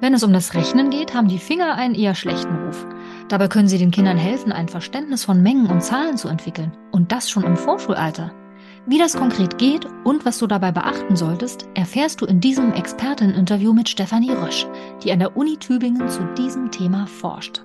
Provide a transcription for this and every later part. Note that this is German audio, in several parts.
Wenn es um das Rechnen geht, haben die Finger einen eher schlechten Ruf. Dabei können sie den Kindern helfen, ein Verständnis von Mengen und Zahlen zu entwickeln. Und das schon im Vorschulalter. Wie das konkret geht und was du dabei beachten solltest, erfährst du in diesem Experteninterview mit Stefanie Rösch, die an der Uni Tübingen zu diesem Thema forscht.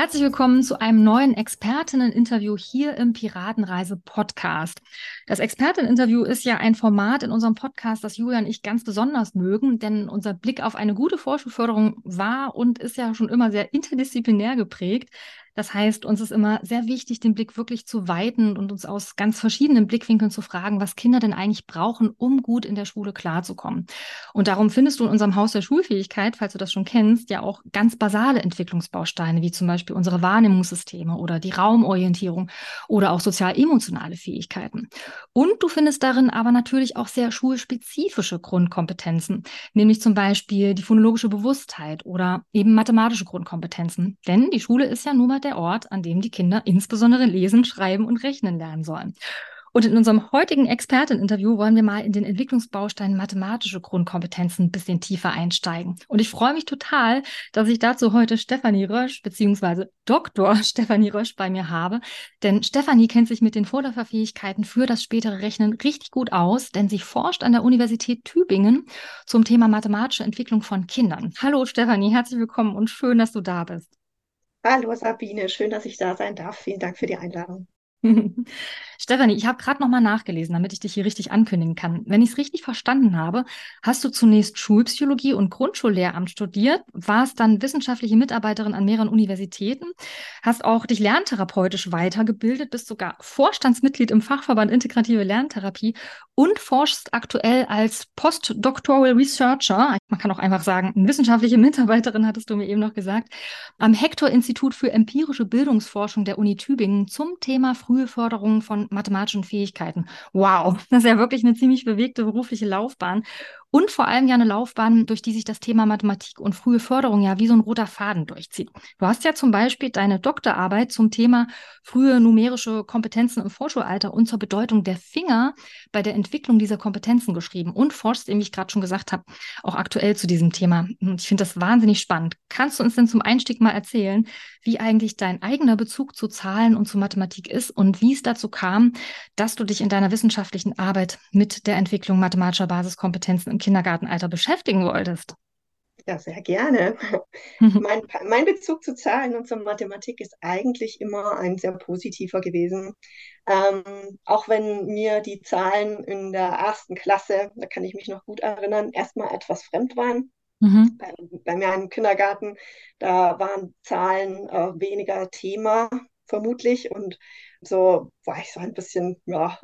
Herzlich willkommen zu einem neuen Expertinnen-Interview hier im Piratenreise-Podcast. Das Expertinnen-Interview ist ja ein Format in unserem Podcast, das Julia und ich ganz besonders mögen, denn unser Blick auf eine gute Vorschulförderung war und ist ja schon immer sehr interdisziplinär geprägt. Das heißt, uns ist immer sehr wichtig, den Blick wirklich zu weiten und uns aus ganz verschiedenen Blickwinkeln zu fragen, was Kinder denn eigentlich brauchen, um gut in der Schule klarzukommen. Und darum findest du in unserem Haus der Schulfähigkeit, falls du das schon kennst, ja auch ganz basale Entwicklungsbausteine, wie zum Beispiel unsere Wahrnehmungssysteme oder die Raumorientierung oder auch sozial-emotionale Fähigkeiten. Und du findest darin aber natürlich auch sehr schulspezifische Grundkompetenzen, nämlich zum Beispiel die phonologische Bewusstheit oder eben mathematische Grundkompetenzen. Denn die Schule ist ja nun mal der der Ort, an dem die Kinder insbesondere lesen, schreiben und rechnen lernen sollen. Und in unserem heutigen Experteninterview wollen wir mal in den Entwicklungsbaustein mathematische Grundkompetenzen ein bisschen tiefer einsteigen. Und ich freue mich total, dass ich dazu heute Stefanie Rösch beziehungsweise Dr. Stefanie Rösch bei mir habe. Denn Stefanie kennt sich mit den Vorläuferfähigkeiten für das spätere Rechnen richtig gut aus, denn sie forscht an der Universität Tübingen zum Thema mathematische Entwicklung von Kindern. Hallo Stefanie, herzlich willkommen und schön, dass du da bist. Hallo Sabine, schön, dass ich da sein darf. Vielen Dank für die Einladung. Stefanie, ich habe gerade nochmal nachgelesen, damit ich dich hier richtig ankündigen kann. Wenn ich es richtig verstanden habe, hast du zunächst Schulpsychologie und Grundschullehramt studiert, warst dann wissenschaftliche Mitarbeiterin an mehreren Universitäten, hast auch dich lerntherapeutisch weitergebildet, bist sogar Vorstandsmitglied im Fachverband Integrative Lerntherapie und forschst aktuell als Postdoctoral Researcher, man kann auch einfach sagen, wissenschaftliche Mitarbeiterin, hattest du mir eben noch gesagt, am Hector-Institut für empirische Bildungsforschung der Uni Tübingen zum Thema frühe Förderung von mathematischen Fähigkeiten. Wow, das ist ja wirklich eine ziemlich bewegte berufliche Laufbahn und vor allem ja eine Laufbahn, durch die sich das Thema Mathematik und frühe Förderung ja wie so ein roter Faden durchzieht. Du hast ja zum Beispiel deine Doktorarbeit zum Thema frühe numerische Kompetenzen im Vorschulalter und zur Bedeutung der Finger bei der Entwicklung dieser Kompetenzen geschrieben und forschst, wie ich gerade schon gesagt habe, auch aktuell zu diesem Thema. Und ich finde das wahnsinnig spannend. Kannst du uns denn zum Einstieg mal erzählen, wie eigentlich dein eigener Bezug zu Zahlen und zu Mathematik ist und wie es dazu kam, dass du dich in deiner wissenschaftlichen Arbeit mit der Entwicklung mathematischer Basiskompetenzen im Kindergartenalter beschäftigen wolltest. Ja, sehr gerne. mein, mein Bezug zu Zahlen und zur Mathematik ist eigentlich immer ein sehr positiver gewesen. Ähm, auch wenn mir die Zahlen in der ersten Klasse, da kann ich mich noch gut erinnern, erstmal etwas fremd waren. Mhm. Bei, bei, mir im Kindergarten, da waren Zahlen äh, weniger Thema, vermutlich. Und so war ich so ein bisschen, ja,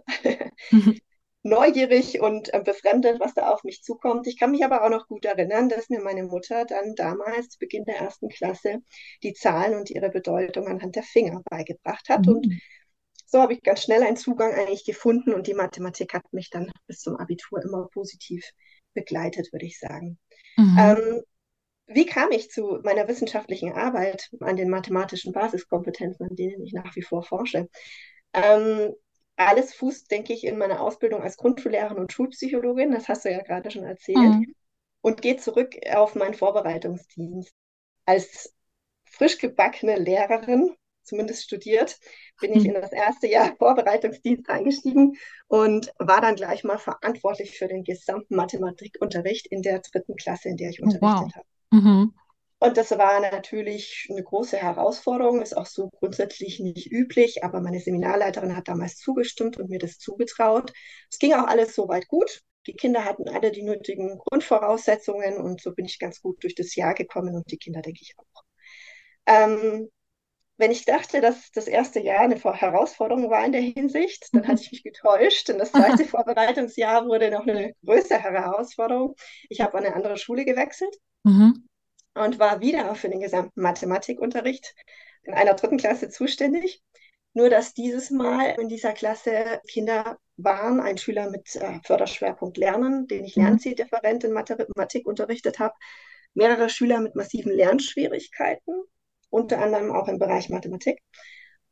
mhm neugierig und äh, befremdet, was da auf mich zukommt. Ich kann mich aber auch noch gut erinnern, dass mir meine Mutter dann damals zu Beginn der ersten Klasse die Zahlen und ihre Bedeutung anhand der Finger beigebracht hat. Mhm. Und so habe ich ganz schnell einen Zugang eigentlich gefunden und die Mathematik hat mich dann bis zum Abitur immer positiv begleitet, würde ich sagen. Mhm. Ähm, wie kam ich zu meiner wissenschaftlichen Arbeit an den mathematischen Basiskompetenzen, an denen ich nach wie vor forsche? Ähm, alles fußt, denke ich, in meiner Ausbildung als Grundschullehrerin und Schulpsychologin, das hast du ja gerade schon erzählt, mhm. und geht zurück auf meinen Vorbereitungsdienst. Als frisch gebackene Lehrerin, zumindest studiert, bin mhm. ich in das erste Jahr Vorbereitungsdienst eingestiegen und war dann gleich mal verantwortlich für den gesamten Mathematikunterricht in der dritten Klasse, in der ich unterrichtet wow. habe. Mhm. Und das war natürlich eine große Herausforderung, ist auch so grundsätzlich nicht üblich, aber meine Seminarleiterin hat damals zugestimmt und mir das zugetraut. Es ging auch alles soweit gut. Die Kinder hatten alle die nötigen Grundvoraussetzungen und so bin ich ganz gut durch das Jahr gekommen und die Kinder, denke ich, auch. Ähm, wenn ich dachte, dass das erste Jahr eine Herausforderung war in der Hinsicht, dann hatte ich mich getäuscht. Und das zweite Vorbereitungsjahr wurde noch eine größere Herausforderung. Ich habe an eine andere Schule gewechselt mhm. Und war wieder für den gesamten Mathematikunterricht in einer dritten Klasse zuständig. Nur dass dieses Mal in dieser Klasse Kinder waren, ein Schüler mit äh, Förderschwerpunkt Lernen, den ich mhm. Lernzieldifferent in Mathematik unterrichtet habe, mehrere Schüler mit massiven Lernschwierigkeiten unter anderem auch im Bereich Mathematik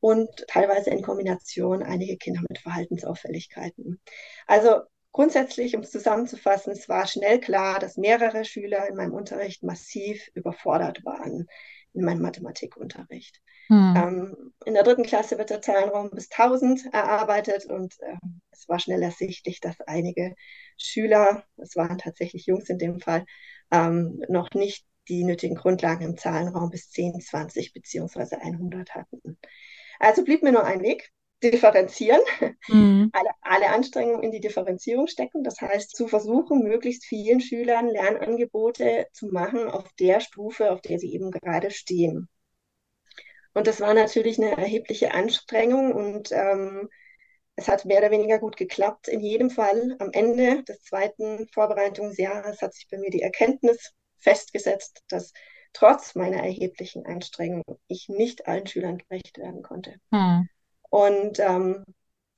und teilweise in Kombination einige Kinder mit Verhaltensauffälligkeiten. Also grundsätzlich, um es zusammenzufassen, es war schnell klar, dass mehrere Schüler in meinem Unterricht massiv überfordert waren in meinem Mathematikunterricht. Hm. Ähm, in der dritten Klasse wird der Zahlenraum bis 1000 erarbeitet und äh, es war schnell ersichtlich, dass einige Schüler, es waren tatsächlich Jungs in dem Fall, ähm, noch nicht die nötigen Grundlagen im Zahlenraum bis 10, 20 beziehungsweise 100 hatten. Also blieb mir nur ein Weg, differenzieren, mhm. alle, alle Anstrengungen in die Differenzierung stecken. Das heißt, zu versuchen, möglichst vielen Schülern Lernangebote zu machen auf der Stufe, auf der sie eben gerade stehen. Und das war natürlich eine erhebliche Anstrengung und ähm, es hat mehr oder weniger gut geklappt. In jedem Fall am Ende des zweiten Vorbereitungsjahres hat sich bei mir die Erkenntnis festgesetzt, dass trotz meiner erheblichen Anstrengung ich nicht allen Schülern gerecht werden konnte. Hm. Und ähm,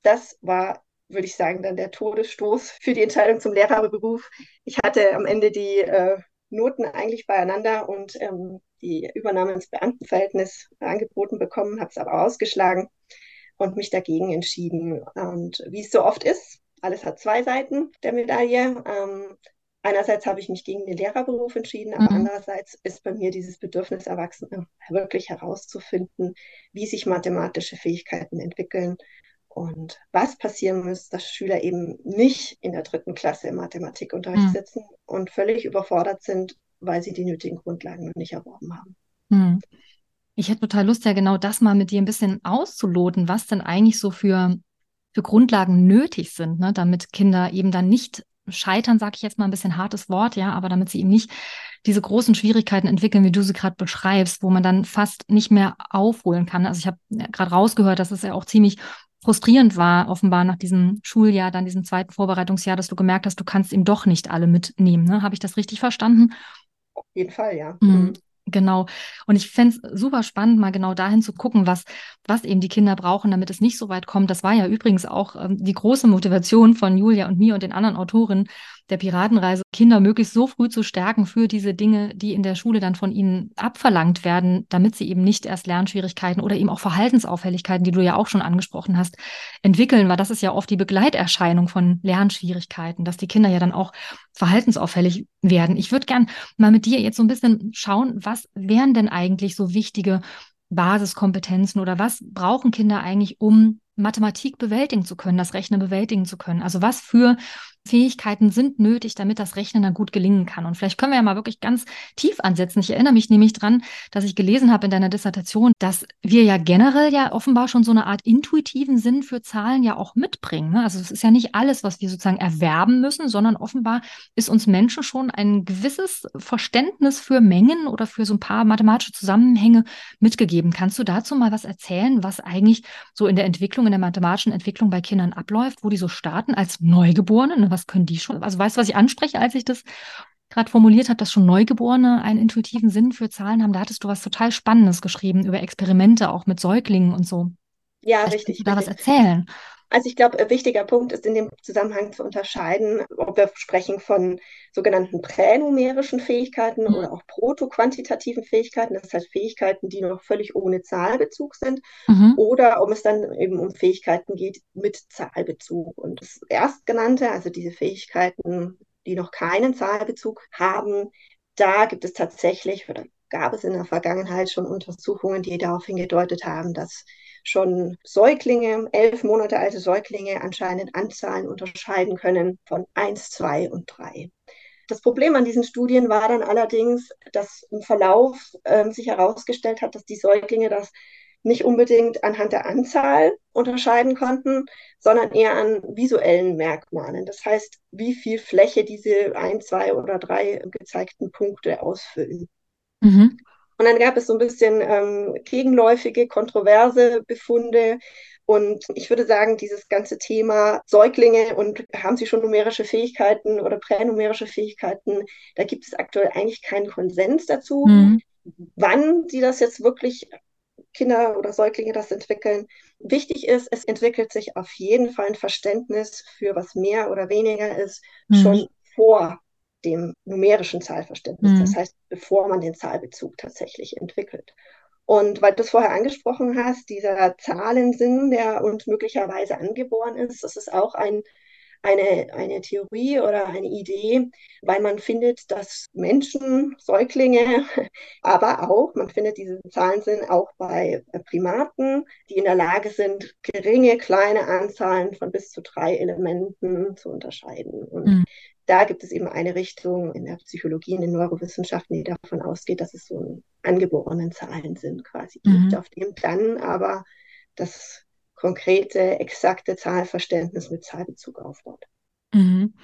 das war, würde ich sagen, dann der Todesstoß für die Entscheidung zum Lehrerberuf. Ich hatte am Ende die äh, Noten eigentlich beieinander und ähm, die Übernahme ins Beamtenverhältnis angeboten bekommen, habe es aber ausgeschlagen und mich dagegen entschieden. Und wie es so oft ist, alles hat zwei Seiten der Medaille. Ähm, einerseits habe ich mich gegen den Lehrerberuf entschieden, aber mhm. andererseits ist bei mir dieses Bedürfnis Erwachsene wirklich herauszufinden, wie sich mathematische Fähigkeiten entwickeln und was passieren muss, dass Schüler eben nicht in der dritten Klasse im Mathematikunterricht mhm. sitzen und völlig überfordert sind, weil sie die nötigen Grundlagen noch nicht erworben haben. Mhm. Ich hätte total Lust, ja genau das mal mit dir ein bisschen auszuloten, was denn eigentlich so für, für Grundlagen nötig sind, ne, damit Kinder eben dann nicht scheitern, sage ich jetzt mal ein bisschen hartes Wort, ja, aber damit sie eben nicht diese großen Schwierigkeiten entwickeln, wie du sie gerade beschreibst, wo man dann fast nicht mehr aufholen kann. Also ich habe gerade rausgehört, dass es ja auch ziemlich frustrierend war, offenbar nach diesem Schuljahr, dann diesem zweiten Vorbereitungsjahr, dass du gemerkt hast, du kannst eben doch nicht alle mitnehmen. Ne? Habe ich das richtig verstanden? Auf jeden Fall, ja. Mhm. Genau. Und ich fände es super spannend, mal genau dahin zu gucken, was, was eben die Kinder brauchen, damit es nicht so weit kommt. Das war ja übrigens auch ähm, die große Motivation von Julia und mir und den anderen Autorinnen, der Piratenreise, Kinder möglichst so früh zu stärken für diese Dinge, die in der Schule dann von ihnen abverlangt werden, damit sie eben nicht erst Lernschwierigkeiten oder eben auch Verhaltensauffälligkeiten, die du ja auch schon angesprochen hast, entwickeln, weil das ist ja oft die Begleiterscheinung von Lernschwierigkeiten, dass die Kinder ja dann auch verhaltensauffällig werden. Ich würde gern mal mit dir jetzt so ein bisschen schauen, was wären denn eigentlich so wichtige Basiskompetenzen oder was brauchen Kinder eigentlich, um Mathematik bewältigen zu können, das Rechnen bewältigen zu können? Also was für Fähigkeiten sind nötig, damit das Rechnen dann gut gelingen kann. Und vielleicht können wir ja mal wirklich ganz tief ansetzen. Ich erinnere mich nämlich dran, dass ich gelesen habe in deiner Dissertation, dass wir ja generell ja offenbar schon so eine Art intuitiven Sinn für Zahlen ja auch mitbringen. Ne? Also es ist ja nicht alles, was wir sozusagen erwerben müssen, sondern offenbar ist uns Menschen schon ein gewisses Verständnis für Mengen oder für so ein paar mathematische Zusammenhänge mitgegeben. Kannst du dazu mal was erzählen, was eigentlich so in der Entwicklung, in der mathematischen Entwicklung bei Kindern abläuft, wo die so starten als Neugeborene? Was können die schon? Also weißt du, was ich anspreche, als ich das gerade formuliert habe, dass schon Neugeborene einen intuitiven Sinn für Zahlen haben. Da hattest du was total Spannendes geschrieben über Experimente auch mit Säuglingen und so. Ja, Vielleicht richtig. Kannst du da richtig. was erzählen? Also ich glaube, ein wichtiger Punkt ist in dem Zusammenhang zu unterscheiden, ob wir sprechen von sogenannten pränumerischen Fähigkeiten mhm. oder auch protoquantitativen Fähigkeiten, das heißt Fähigkeiten, die noch völlig ohne Zahlbezug sind, mhm. oder ob es dann eben um Fähigkeiten geht mit Zahlbezug. Und das erstgenannte, also diese Fähigkeiten, die noch keinen Zahlbezug haben, da gibt es tatsächlich oder gab es in der Vergangenheit schon Untersuchungen, die darauf hingedeutet haben, dass schon Säuglinge, elf Monate alte Säuglinge anscheinend Anzahlen unterscheiden können von 1, 2 und 3. Das Problem an diesen Studien war dann allerdings, dass im Verlauf äh, sich herausgestellt hat, dass die Säuglinge das nicht unbedingt anhand der Anzahl unterscheiden konnten, sondern eher an visuellen Merkmalen. Das heißt, wie viel Fläche diese ein, zwei oder drei gezeigten Punkte ausfüllen. Mhm. Und dann gab es so ein bisschen ähm, gegenläufige, kontroverse Befunde. Und ich würde sagen, dieses ganze Thema Säuglinge und haben sie schon numerische Fähigkeiten oder pränumerische Fähigkeiten, da gibt es aktuell eigentlich keinen Konsens dazu. Mhm. Wann sie das jetzt wirklich Kinder oder Säuglinge das entwickeln. Wichtig ist, es entwickelt sich auf jeden Fall ein Verständnis für was mehr oder weniger ist, mhm. schon vor dem numerischen Zahlverständnis. Mhm. Das heißt, bevor man den Zahlbezug tatsächlich entwickelt. Und weil du es vorher angesprochen hast, dieser Zahlensinn, der uns möglicherweise angeboren ist, das ist auch ein eine, eine Theorie oder eine Idee, weil man findet, dass Menschen, Säuglinge, aber auch, man findet diese Zahlen sind auch bei Primaten, die in der Lage sind, geringe, kleine Anzahlen von bis zu drei Elementen zu unterscheiden. Und mhm. Da gibt es eben eine Richtung in der Psychologie, in den Neurowissenschaften, die davon ausgeht, dass es so einen angeborenen Zahlen sind quasi mhm. gibt, auf dem dann aber das konkrete, exakte Zahlverständnis mit Zahlbezug aufbaut. Mhm.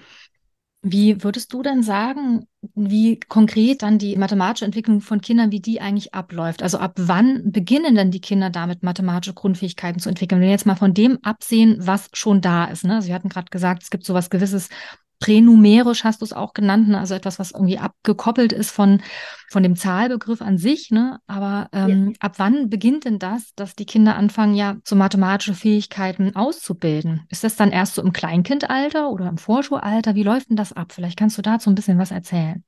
Wie würdest du denn sagen, wie konkret dann die mathematische Entwicklung von Kindern, wie die eigentlich abläuft? Also ab wann beginnen denn die Kinder damit, mathematische Grundfähigkeiten zu entwickeln? Wenn wir jetzt mal von dem absehen, was schon da ist. Ne? Sie hatten gerade gesagt, es gibt so was gewisses pränumerisch hast du es auch genannt, ne? also etwas, was irgendwie abgekoppelt ist von, von dem Zahlbegriff an sich. Ne? Aber ähm, ja. ab wann beginnt denn das, dass die Kinder anfangen, ja, so mathematische Fähigkeiten auszubilden? Ist das dann erst so im Kleinkindalter oder im Vorschulalter? Wie läuft denn das ab? Vielleicht kannst du dazu ein bisschen was erzählen.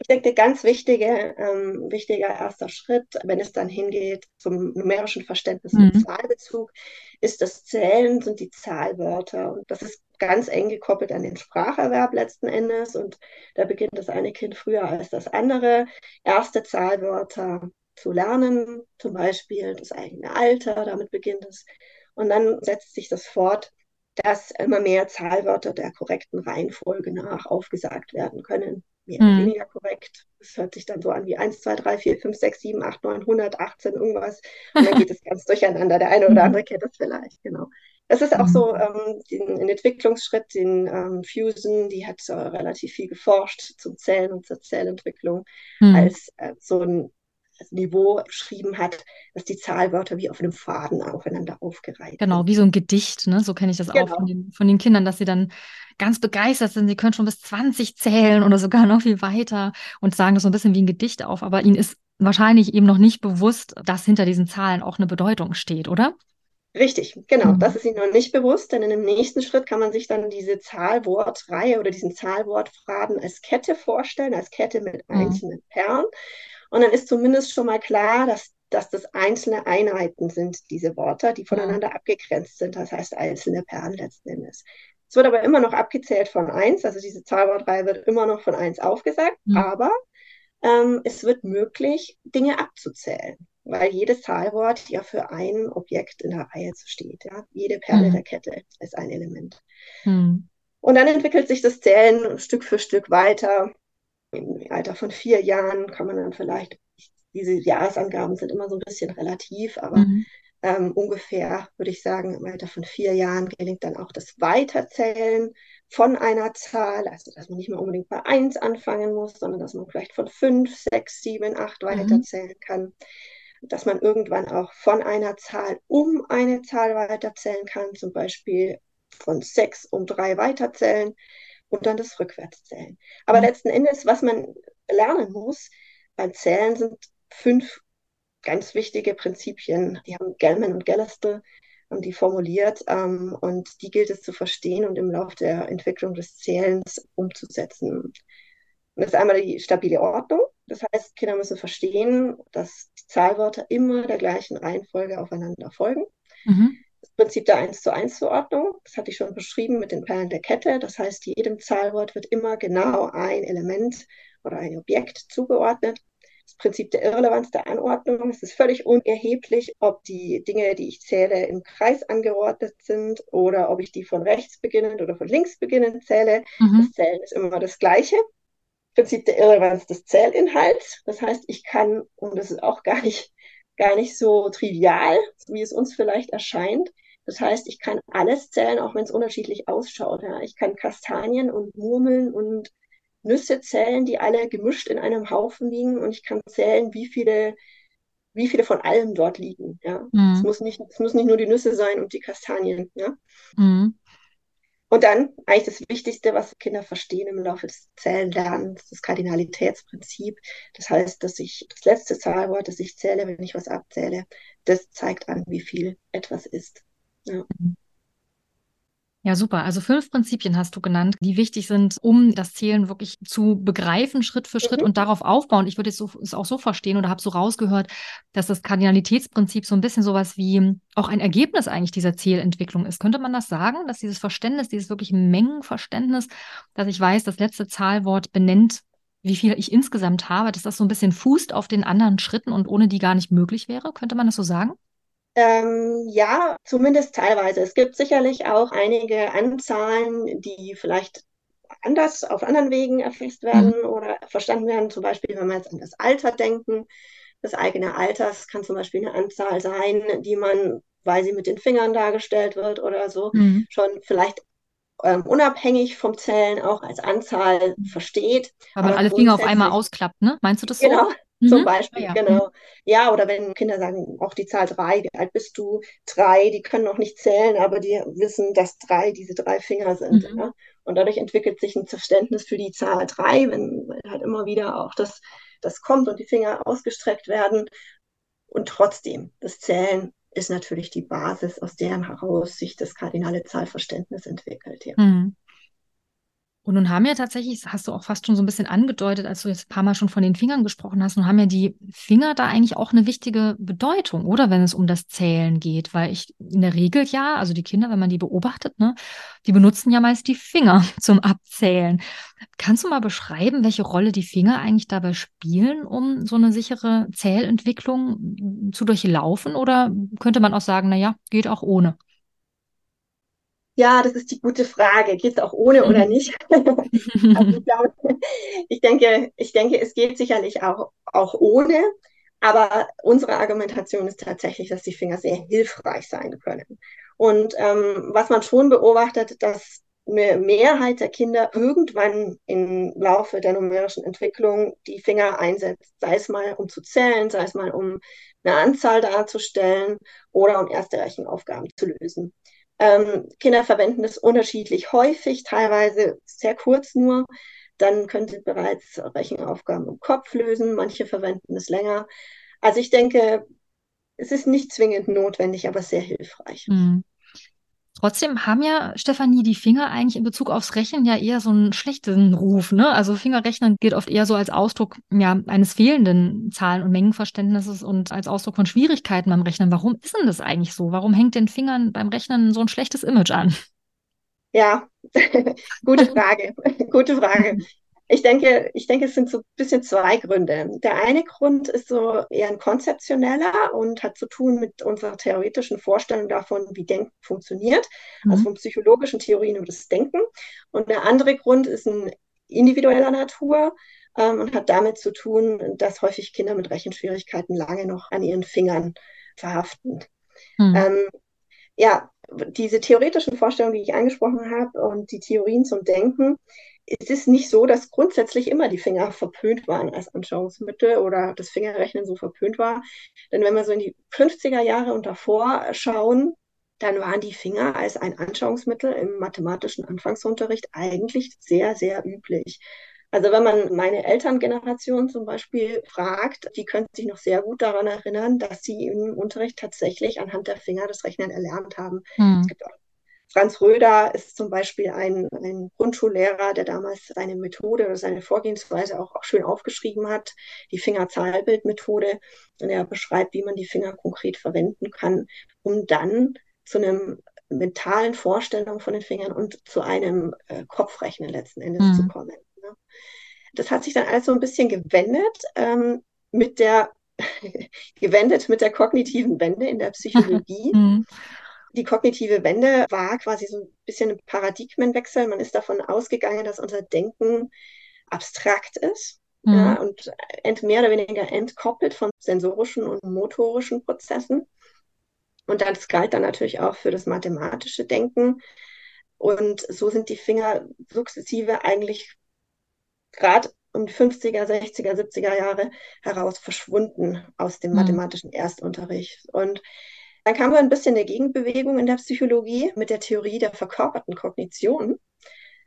Ich denke, ganz wichtige, ähm, wichtiger erster Schritt, wenn es dann hingeht zum numerischen Verständnis mhm. mit Zahlbezug, ist das Zählen, sind die Zahlwörter. Und das ist ganz eng gekoppelt an den Spracherwerb letzten Endes. Und da beginnt das eine Kind früher als das andere, erste Zahlwörter zu lernen, zum Beispiel das eigene Alter, damit beginnt es. Und dann setzt sich das fort, dass immer mehr Zahlwörter der korrekten Reihenfolge nach aufgesagt werden können. Mehr oder mhm. weniger korrekt. Es hört sich dann so an wie 1, 2, 3, 4, 5, 6, 7, 8, 9, 118, irgendwas. Und dann geht es ganz durcheinander. Der eine oder mhm. andere kennt das vielleicht, genau. Es ist auch mhm. so ähm, den, den Entwicklungsschritt, den ähm, Fusion, die hat äh, relativ viel geforscht zum Zellen und zur Zellentwicklung, mhm. als äh, so ein Niveau geschrieben hat, dass die Zahlwörter wie auf einem Faden aufeinander aufgereiht Genau, wie so ein Gedicht, ne? So kenne ich das genau. auch von den, von den Kindern, dass sie dann ganz begeistert sind. Sie können schon bis 20 zählen oder sogar noch viel weiter und sagen das so ein bisschen wie ein Gedicht auf. Aber ihnen ist wahrscheinlich eben noch nicht bewusst, dass hinter diesen Zahlen auch eine Bedeutung steht, oder? Richtig, genau. Mhm. Das ist Ihnen noch nicht bewusst, denn in dem nächsten Schritt kann man sich dann diese Zahlwortreihe oder diesen Zahlwortfaden als Kette vorstellen, als Kette mit mhm. einzelnen Perlen. Und dann ist zumindest schon mal klar, dass, dass das einzelne Einheiten sind, diese Worte, die voneinander mhm. abgegrenzt sind, das heißt einzelne Perlen letzten Endes. Es wird aber immer noch abgezählt von eins, also diese Zahlwortreihe wird immer noch von eins aufgesagt, mhm. aber ähm, es wird möglich, Dinge abzuzählen weil jedes Zahlwort ja für ein Objekt in der Reihe steht. Ja? Jede Perle mhm. der Kette ist ein Element. Mhm. Und dann entwickelt sich das Zählen Stück für Stück weiter. Im Alter von vier Jahren kann man dann vielleicht, diese Jahresangaben sind immer so ein bisschen relativ, aber mhm. ähm, ungefähr würde ich sagen, im Alter von vier Jahren gelingt dann auch das Weiterzählen von einer Zahl, also dass man nicht mehr unbedingt bei eins anfangen muss, sondern dass man vielleicht von fünf, sechs, sieben, acht mhm. weiterzählen kann dass man irgendwann auch von einer Zahl um eine Zahl weiterzählen kann, zum Beispiel von sechs um drei weiterzählen und dann das Rückwärtszählen. Aber mhm. letzten Endes, was man lernen muss beim Zählen, sind fünf ganz wichtige Prinzipien. Die haben Gellman und Gellister haben die formuliert ähm, und die gilt es zu verstehen und im Laufe der Entwicklung des Zählens umzusetzen. Und das ist einmal die stabile Ordnung, das heißt, Kinder müssen verstehen, dass die Zahlwörter immer der gleichen Reihenfolge aufeinander folgen. Mhm. Das Prinzip der 1 zu 1 Zuordnung, das hatte ich schon beschrieben mit den Perlen der Kette. Das heißt, jedem Zahlwort wird immer genau ein Element oder ein Objekt zugeordnet. Das Prinzip der Irrelevanz der Anordnung, es ist völlig unerheblich, ob die Dinge, die ich zähle, im Kreis angeordnet sind oder ob ich die von rechts beginnend oder von links beginnend zähle. Mhm. Das Zählen ist immer das Gleiche. Prinzip der Irrelevanz des Zählinhalts. Das heißt, ich kann, und das ist auch gar nicht, gar nicht so trivial, wie es uns vielleicht erscheint. Das heißt, ich kann alles zählen, auch wenn es unterschiedlich ausschaut. Ja. Ich kann Kastanien und Murmeln und Nüsse zählen, die alle gemischt in einem Haufen liegen und ich kann zählen, wie viele, wie viele von allem dort liegen. Ja? Mhm. Es, muss nicht, es müssen nicht nur die Nüsse sein und die Kastanien. Ja? Mhm. Und dann eigentlich das Wichtigste, was Kinder verstehen im Laufe des Zählenlernens, das Kardinalitätsprinzip. Das heißt, dass ich das letzte Zahlwort, das ich zähle, wenn ich was abzähle, das zeigt an, wie viel etwas ist. Ja. Mhm. Ja, super. Also fünf Prinzipien hast du genannt, die wichtig sind, um das Zählen wirklich zu begreifen, Schritt für Schritt mhm. und darauf aufbauen. Ich würde es so, auch so verstehen oder habe so rausgehört, dass das Kardinalitätsprinzip so ein bisschen sowas wie auch ein Ergebnis eigentlich dieser Zählentwicklung ist. Könnte man das sagen, dass dieses Verständnis, dieses wirklich Mengenverständnis, dass ich weiß, das letzte Zahlwort benennt, wie viel ich insgesamt habe, dass das so ein bisschen fußt auf den anderen Schritten und ohne die gar nicht möglich wäre? Könnte man das so sagen? Ähm, ja, zumindest teilweise. Es gibt sicherlich auch einige Anzahlen, die vielleicht anders auf anderen Wegen erfasst werden mhm. oder verstanden werden. Zum Beispiel, wenn wir jetzt an das Alter denken. Das eigene Alters kann zum Beispiel eine Anzahl sein, die man, weil sie mit den Fingern dargestellt wird oder so, mhm. schon vielleicht ähm, unabhängig vom Zählen auch als Anzahl versteht. Weil man alle Finger auf einmal ausklappt, ne? Meinst du das so? Genau, zum mhm. Beispiel, ja. genau. Ja, oder wenn Kinder sagen, auch die Zahl drei, wie alt bist du? Drei, die können noch nicht zählen, aber die wissen, dass drei diese drei Finger sind. Mhm. Ja? Und dadurch entwickelt sich ein Verständnis für die Zahl drei, wenn halt immer wieder auch das, das kommt und die Finger ausgestreckt werden. Und trotzdem, das Zählen ist natürlich die Basis, aus deren heraus sich das kardinale Zahlverständnis entwickelt. Ja. Mhm. Und nun haben ja tatsächlich, hast du auch fast schon so ein bisschen angedeutet, als du jetzt ein paar Mal schon von den Fingern gesprochen hast, nun haben ja die Finger da eigentlich auch eine wichtige Bedeutung, oder wenn es um das Zählen geht, weil ich in der Regel ja, also die Kinder, wenn man die beobachtet, ne, die benutzen ja meist die Finger zum Abzählen. Kannst du mal beschreiben, welche Rolle die Finger eigentlich dabei spielen, um so eine sichere Zählentwicklung zu durchlaufen? Oder könnte man auch sagen, na ja, geht auch ohne? Ja, das ist die gute Frage. Geht es auch ohne oder mhm. nicht? also ich, glaube, ich, denke, ich denke, es geht sicherlich auch, auch ohne. Aber unsere Argumentation ist tatsächlich, dass die Finger sehr hilfreich sein können. Und ähm, was man schon beobachtet, dass eine Mehrheit der Kinder irgendwann im Laufe der numerischen Entwicklung die Finger einsetzt, sei es mal um zu zählen, sei es mal um eine Anzahl darzustellen oder um erste Rechenaufgaben zu lösen. Ähm, Kinder verwenden es unterschiedlich häufig, teilweise sehr kurz nur. Dann können sie bereits Rechenaufgaben im Kopf lösen. Manche verwenden es länger. Also ich denke, es ist nicht zwingend notwendig, aber sehr hilfreich. Mhm. Trotzdem haben ja, Stefanie, die Finger eigentlich in Bezug aufs Rechnen ja eher so einen schlechten Ruf. Ne? Also Fingerrechnen gilt oft eher so als Ausdruck ja, eines fehlenden Zahlen- und Mengenverständnisses und als Ausdruck von Schwierigkeiten beim Rechnen. Warum ist denn das eigentlich so? Warum hängt den Fingern beim Rechnen so ein schlechtes Image an? Ja, gute Frage. gute Frage. Ich denke, ich denke, es sind so ein bisschen zwei Gründe. Der eine Grund ist so eher ein konzeptioneller und hat zu tun mit unserer theoretischen Vorstellung davon, wie Denken funktioniert, mhm. also von psychologischen Theorien über das Denken. Und der andere Grund ist ein individueller Natur ähm, und hat damit zu tun, dass häufig Kinder mit Rechenschwierigkeiten lange noch an ihren Fingern verhaften. Mhm. Ähm, ja, diese theoretischen Vorstellungen, die ich angesprochen habe und die Theorien zum Denken, es ist nicht so, dass grundsätzlich immer die Finger verpönt waren als Anschauungsmittel oder das Fingerrechnen so verpönt war. Denn wenn wir so in die 50er Jahre und davor schauen, dann waren die Finger als ein Anschauungsmittel im mathematischen Anfangsunterricht eigentlich sehr, sehr üblich. Also wenn man meine Elterngeneration zum Beispiel fragt, die können sich noch sehr gut daran erinnern, dass sie im Unterricht tatsächlich anhand der Finger das Rechnen erlernt haben. Hm. Es gibt auch Franz Röder ist zum Beispiel ein, ein Grundschullehrer, der damals seine Methode oder seine Vorgehensweise auch, auch schön aufgeschrieben hat, die Fingerzahlbildmethode. Und er beschreibt, wie man die Finger konkret verwenden kann, um dann zu einem mentalen Vorstellung von den Fingern und zu einem äh, Kopfrechnen letzten Endes mhm. zu kommen. Ne? Das hat sich dann alles so ein bisschen gewendet ähm, mit der gewendet mit der kognitiven Wende in der Psychologie. Mhm. Die kognitive Wende war quasi so ein bisschen ein Paradigmenwechsel. Man ist davon ausgegangen, dass unser Denken abstrakt ist mhm. ja, und ent, mehr oder weniger entkoppelt von sensorischen und motorischen Prozessen. Und das galt dann natürlich auch für das mathematische Denken. Und so sind die Finger sukzessive eigentlich gerade um die 50er, 60er, 70er Jahre heraus verschwunden aus dem mhm. mathematischen Erstunterricht. Und dann kam ein bisschen eine Gegenbewegung in der Psychologie mit der Theorie der verkörperten Kognition.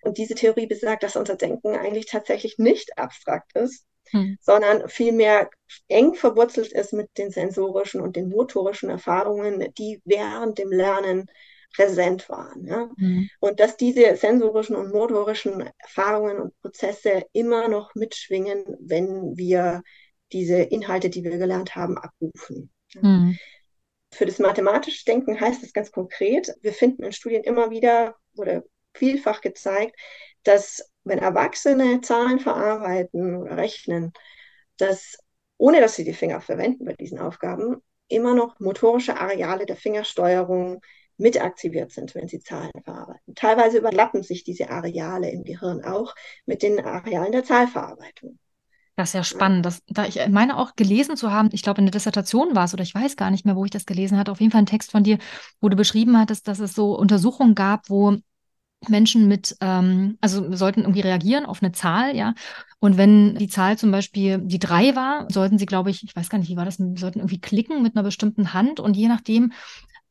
Und diese Theorie besagt, dass unser Denken eigentlich tatsächlich nicht abstrakt ist, hm. sondern vielmehr eng verwurzelt ist mit den sensorischen und den motorischen Erfahrungen, die während dem Lernen präsent waren. Ja? Mhm. Und dass diese sensorischen und motorischen Erfahrungen und Prozesse immer noch mitschwingen, wenn wir diese Inhalte, die wir gelernt haben, abrufen. Mhm. Für das mathematische Denken heißt es ganz konkret, wir finden in Studien immer wieder oder vielfach gezeigt, dass wenn Erwachsene Zahlen verarbeiten oder rechnen, dass ohne dass sie die Finger verwenden bei diesen Aufgaben, immer noch motorische Areale der Fingersteuerung mit aktiviert sind, wenn sie Zahlen verarbeiten. Teilweise überlappen sich diese Areale im Gehirn auch mit den Arealen der Zahlverarbeitung. Das ist ja spannend. Das, da ich meine auch gelesen zu haben, ich glaube in der Dissertation war es oder ich weiß gar nicht mehr, wo ich das gelesen hatte, auf jeden Fall ein Text von dir, wo du beschrieben hattest, dass es so Untersuchungen gab, wo Menschen mit, ähm, also sollten irgendwie reagieren auf eine Zahl, ja. Und wenn die Zahl zum Beispiel die drei war, sollten sie, glaube ich, ich weiß gar nicht, wie war das, sollten irgendwie klicken mit einer bestimmten Hand und je nachdem,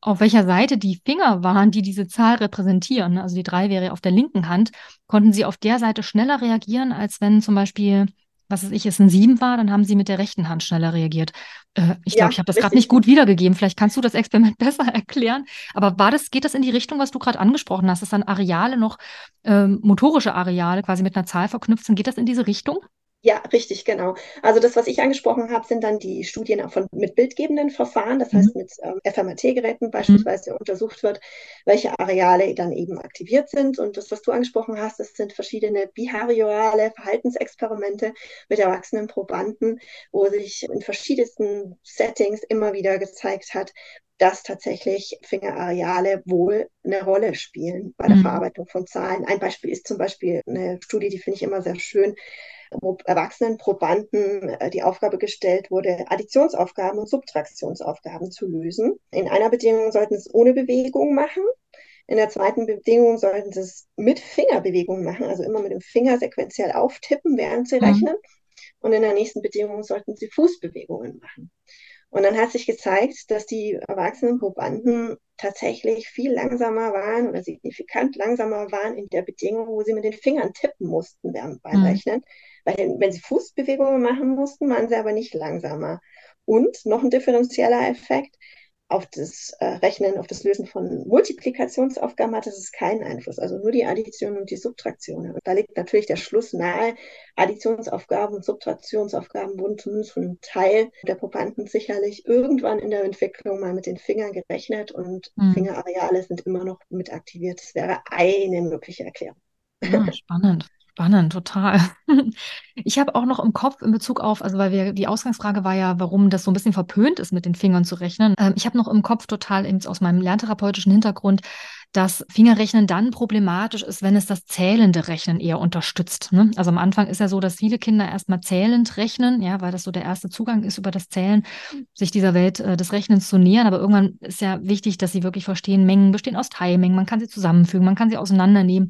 auf welcher Seite die Finger waren, die diese Zahl repräsentieren, also die drei wäre auf der linken Hand, konnten sie auf der Seite schneller reagieren, als wenn zum Beispiel, was weiß ich, es ein Sieben war, dann haben sie mit der rechten Hand schneller reagiert. Äh, ich glaube, ja, ich habe das gerade nicht gut wiedergegeben. Vielleicht kannst du das Experiment besser erklären. Aber war das, geht das in die Richtung, was du gerade angesprochen hast, dass dann Areale noch ähm, motorische Areale quasi mit einer Zahl verknüpft sind? Geht das in diese Richtung? Ja, richtig, genau. Also das, was ich angesprochen habe, sind dann die Studien von, mit bildgebenden Verfahren, das mhm. heißt mit ähm, FMRT-Geräten beispielsweise mhm. untersucht wird, welche Areale dann eben aktiviert sind. Und das, was du angesprochen hast, das sind verschiedene behaviorale Verhaltensexperimente mit erwachsenen Probanden, wo sich in verschiedensten Settings immer wieder gezeigt hat, dass tatsächlich Fingerareale wohl eine Rolle spielen bei der mhm. Verarbeitung von Zahlen. Ein Beispiel ist zum Beispiel eine Studie, die finde ich immer sehr schön, wo erwachsenen Probanden äh, die Aufgabe gestellt wurde, Additionsaufgaben und Subtraktionsaufgaben zu lösen. In einer Bedingung sollten sie es ohne Bewegung machen. In der zweiten Bedingung sollten sie es mit Fingerbewegung machen, also immer mit dem Finger sequenziell auftippen, während sie mhm. rechnen. Und in der nächsten Bedingung sollten sie Fußbewegungen machen. Und dann hat sich gezeigt, dass die erwachsenen Probanden tatsächlich viel langsamer waren oder signifikant langsamer waren in der Bedingung, wo sie mit den Fingern tippen mussten beim, beim mhm. Rechnen. Weil wenn sie Fußbewegungen machen mussten, waren sie aber nicht langsamer. Und noch ein differenzieller Effekt, auf das äh, Rechnen, auf das Lösen von Multiplikationsaufgaben hat es keinen Einfluss. Also nur die Addition und die Subtraktion. Und da liegt natürlich der Schluss nahe. Additionsaufgaben und Subtraktionsaufgaben wurden zumindest von einem Teil der Probanden sicherlich irgendwann in der Entwicklung mal mit den Fingern gerechnet und mhm. Fingerareale sind immer noch mit aktiviert. Das wäre eine mögliche Erklärung. Ja, ah, spannend. Spannend, total. Ich habe auch noch im Kopf in Bezug auf, also weil wir, die Ausgangsfrage war ja, warum das so ein bisschen verpönt ist, mit den Fingern zu rechnen. Ähm, ich habe noch im Kopf total eben aus meinem lerntherapeutischen Hintergrund, dass Fingerrechnen dann problematisch ist, wenn es das zählende Rechnen eher unterstützt. Ne? Also am Anfang ist ja so, dass viele Kinder erstmal zählend rechnen, ja, weil das so der erste Zugang ist, über das Zählen sich dieser Welt äh, des Rechnens zu nähern. Aber irgendwann ist ja wichtig, dass sie wirklich verstehen, Mengen bestehen aus Teilmengen, man kann sie zusammenfügen, man kann sie auseinandernehmen.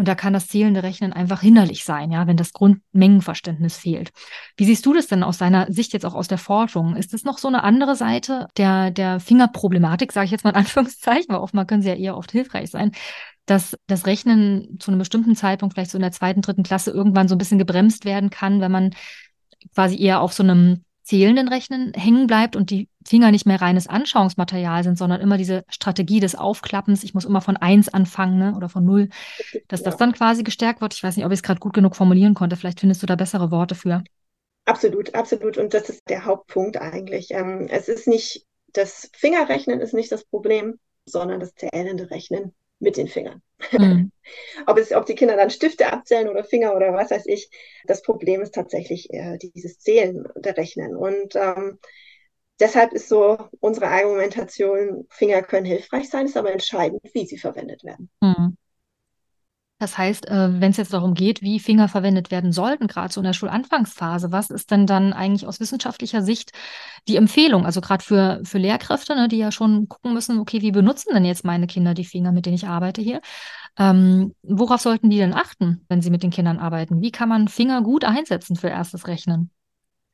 Und da kann das zählende Rechnen einfach hinderlich sein, ja, wenn das Grundmengenverständnis fehlt. Wie siehst du das denn aus deiner Sicht jetzt auch aus der Forschung? Ist das noch so eine andere Seite der, der Fingerproblematik, sage ich jetzt mal in Anführungszeichen, weil oftmal können sie ja eher oft hilfreich sein, dass das Rechnen zu einem bestimmten Zeitpunkt, vielleicht so in der zweiten, dritten Klasse, irgendwann so ein bisschen gebremst werden kann, wenn man quasi eher auf so einem zählenden Rechnen hängen bleibt und die Finger nicht mehr reines Anschauungsmaterial sind, sondern immer diese Strategie des Aufklappens, ich muss immer von eins anfangen ne, oder von null, dass ja. das dann quasi gestärkt wird. Ich weiß nicht, ob ich es gerade gut genug formulieren konnte. Vielleicht findest du da bessere Worte für. Absolut, absolut. Und das ist der Hauptpunkt eigentlich. Ähm, es ist nicht, das Fingerrechnen ist nicht das Problem, sondern das zählende Rechnen mit den Fingern. Mhm. ob, es, ob die Kinder dann Stifte abzählen oder Finger oder was weiß ich. Das Problem ist tatsächlich äh, dieses Zählen der Rechnen. Und ähm, deshalb ist so unsere Argumentation, Finger können hilfreich sein, ist aber entscheidend, wie sie verwendet werden. Mhm. Das heißt, äh, wenn es jetzt darum geht, wie Finger verwendet werden sollten, gerade so in der Schulanfangsphase, was ist denn dann eigentlich aus wissenschaftlicher Sicht die Empfehlung? Also gerade für, für Lehrkräfte, ne, die ja schon gucken müssen, okay, wie benutzen denn jetzt meine Kinder die Finger, mit denen ich arbeite hier? Ähm, worauf sollten die denn achten, wenn sie mit den Kindern arbeiten? Wie kann man Finger gut einsetzen für erstes Rechnen?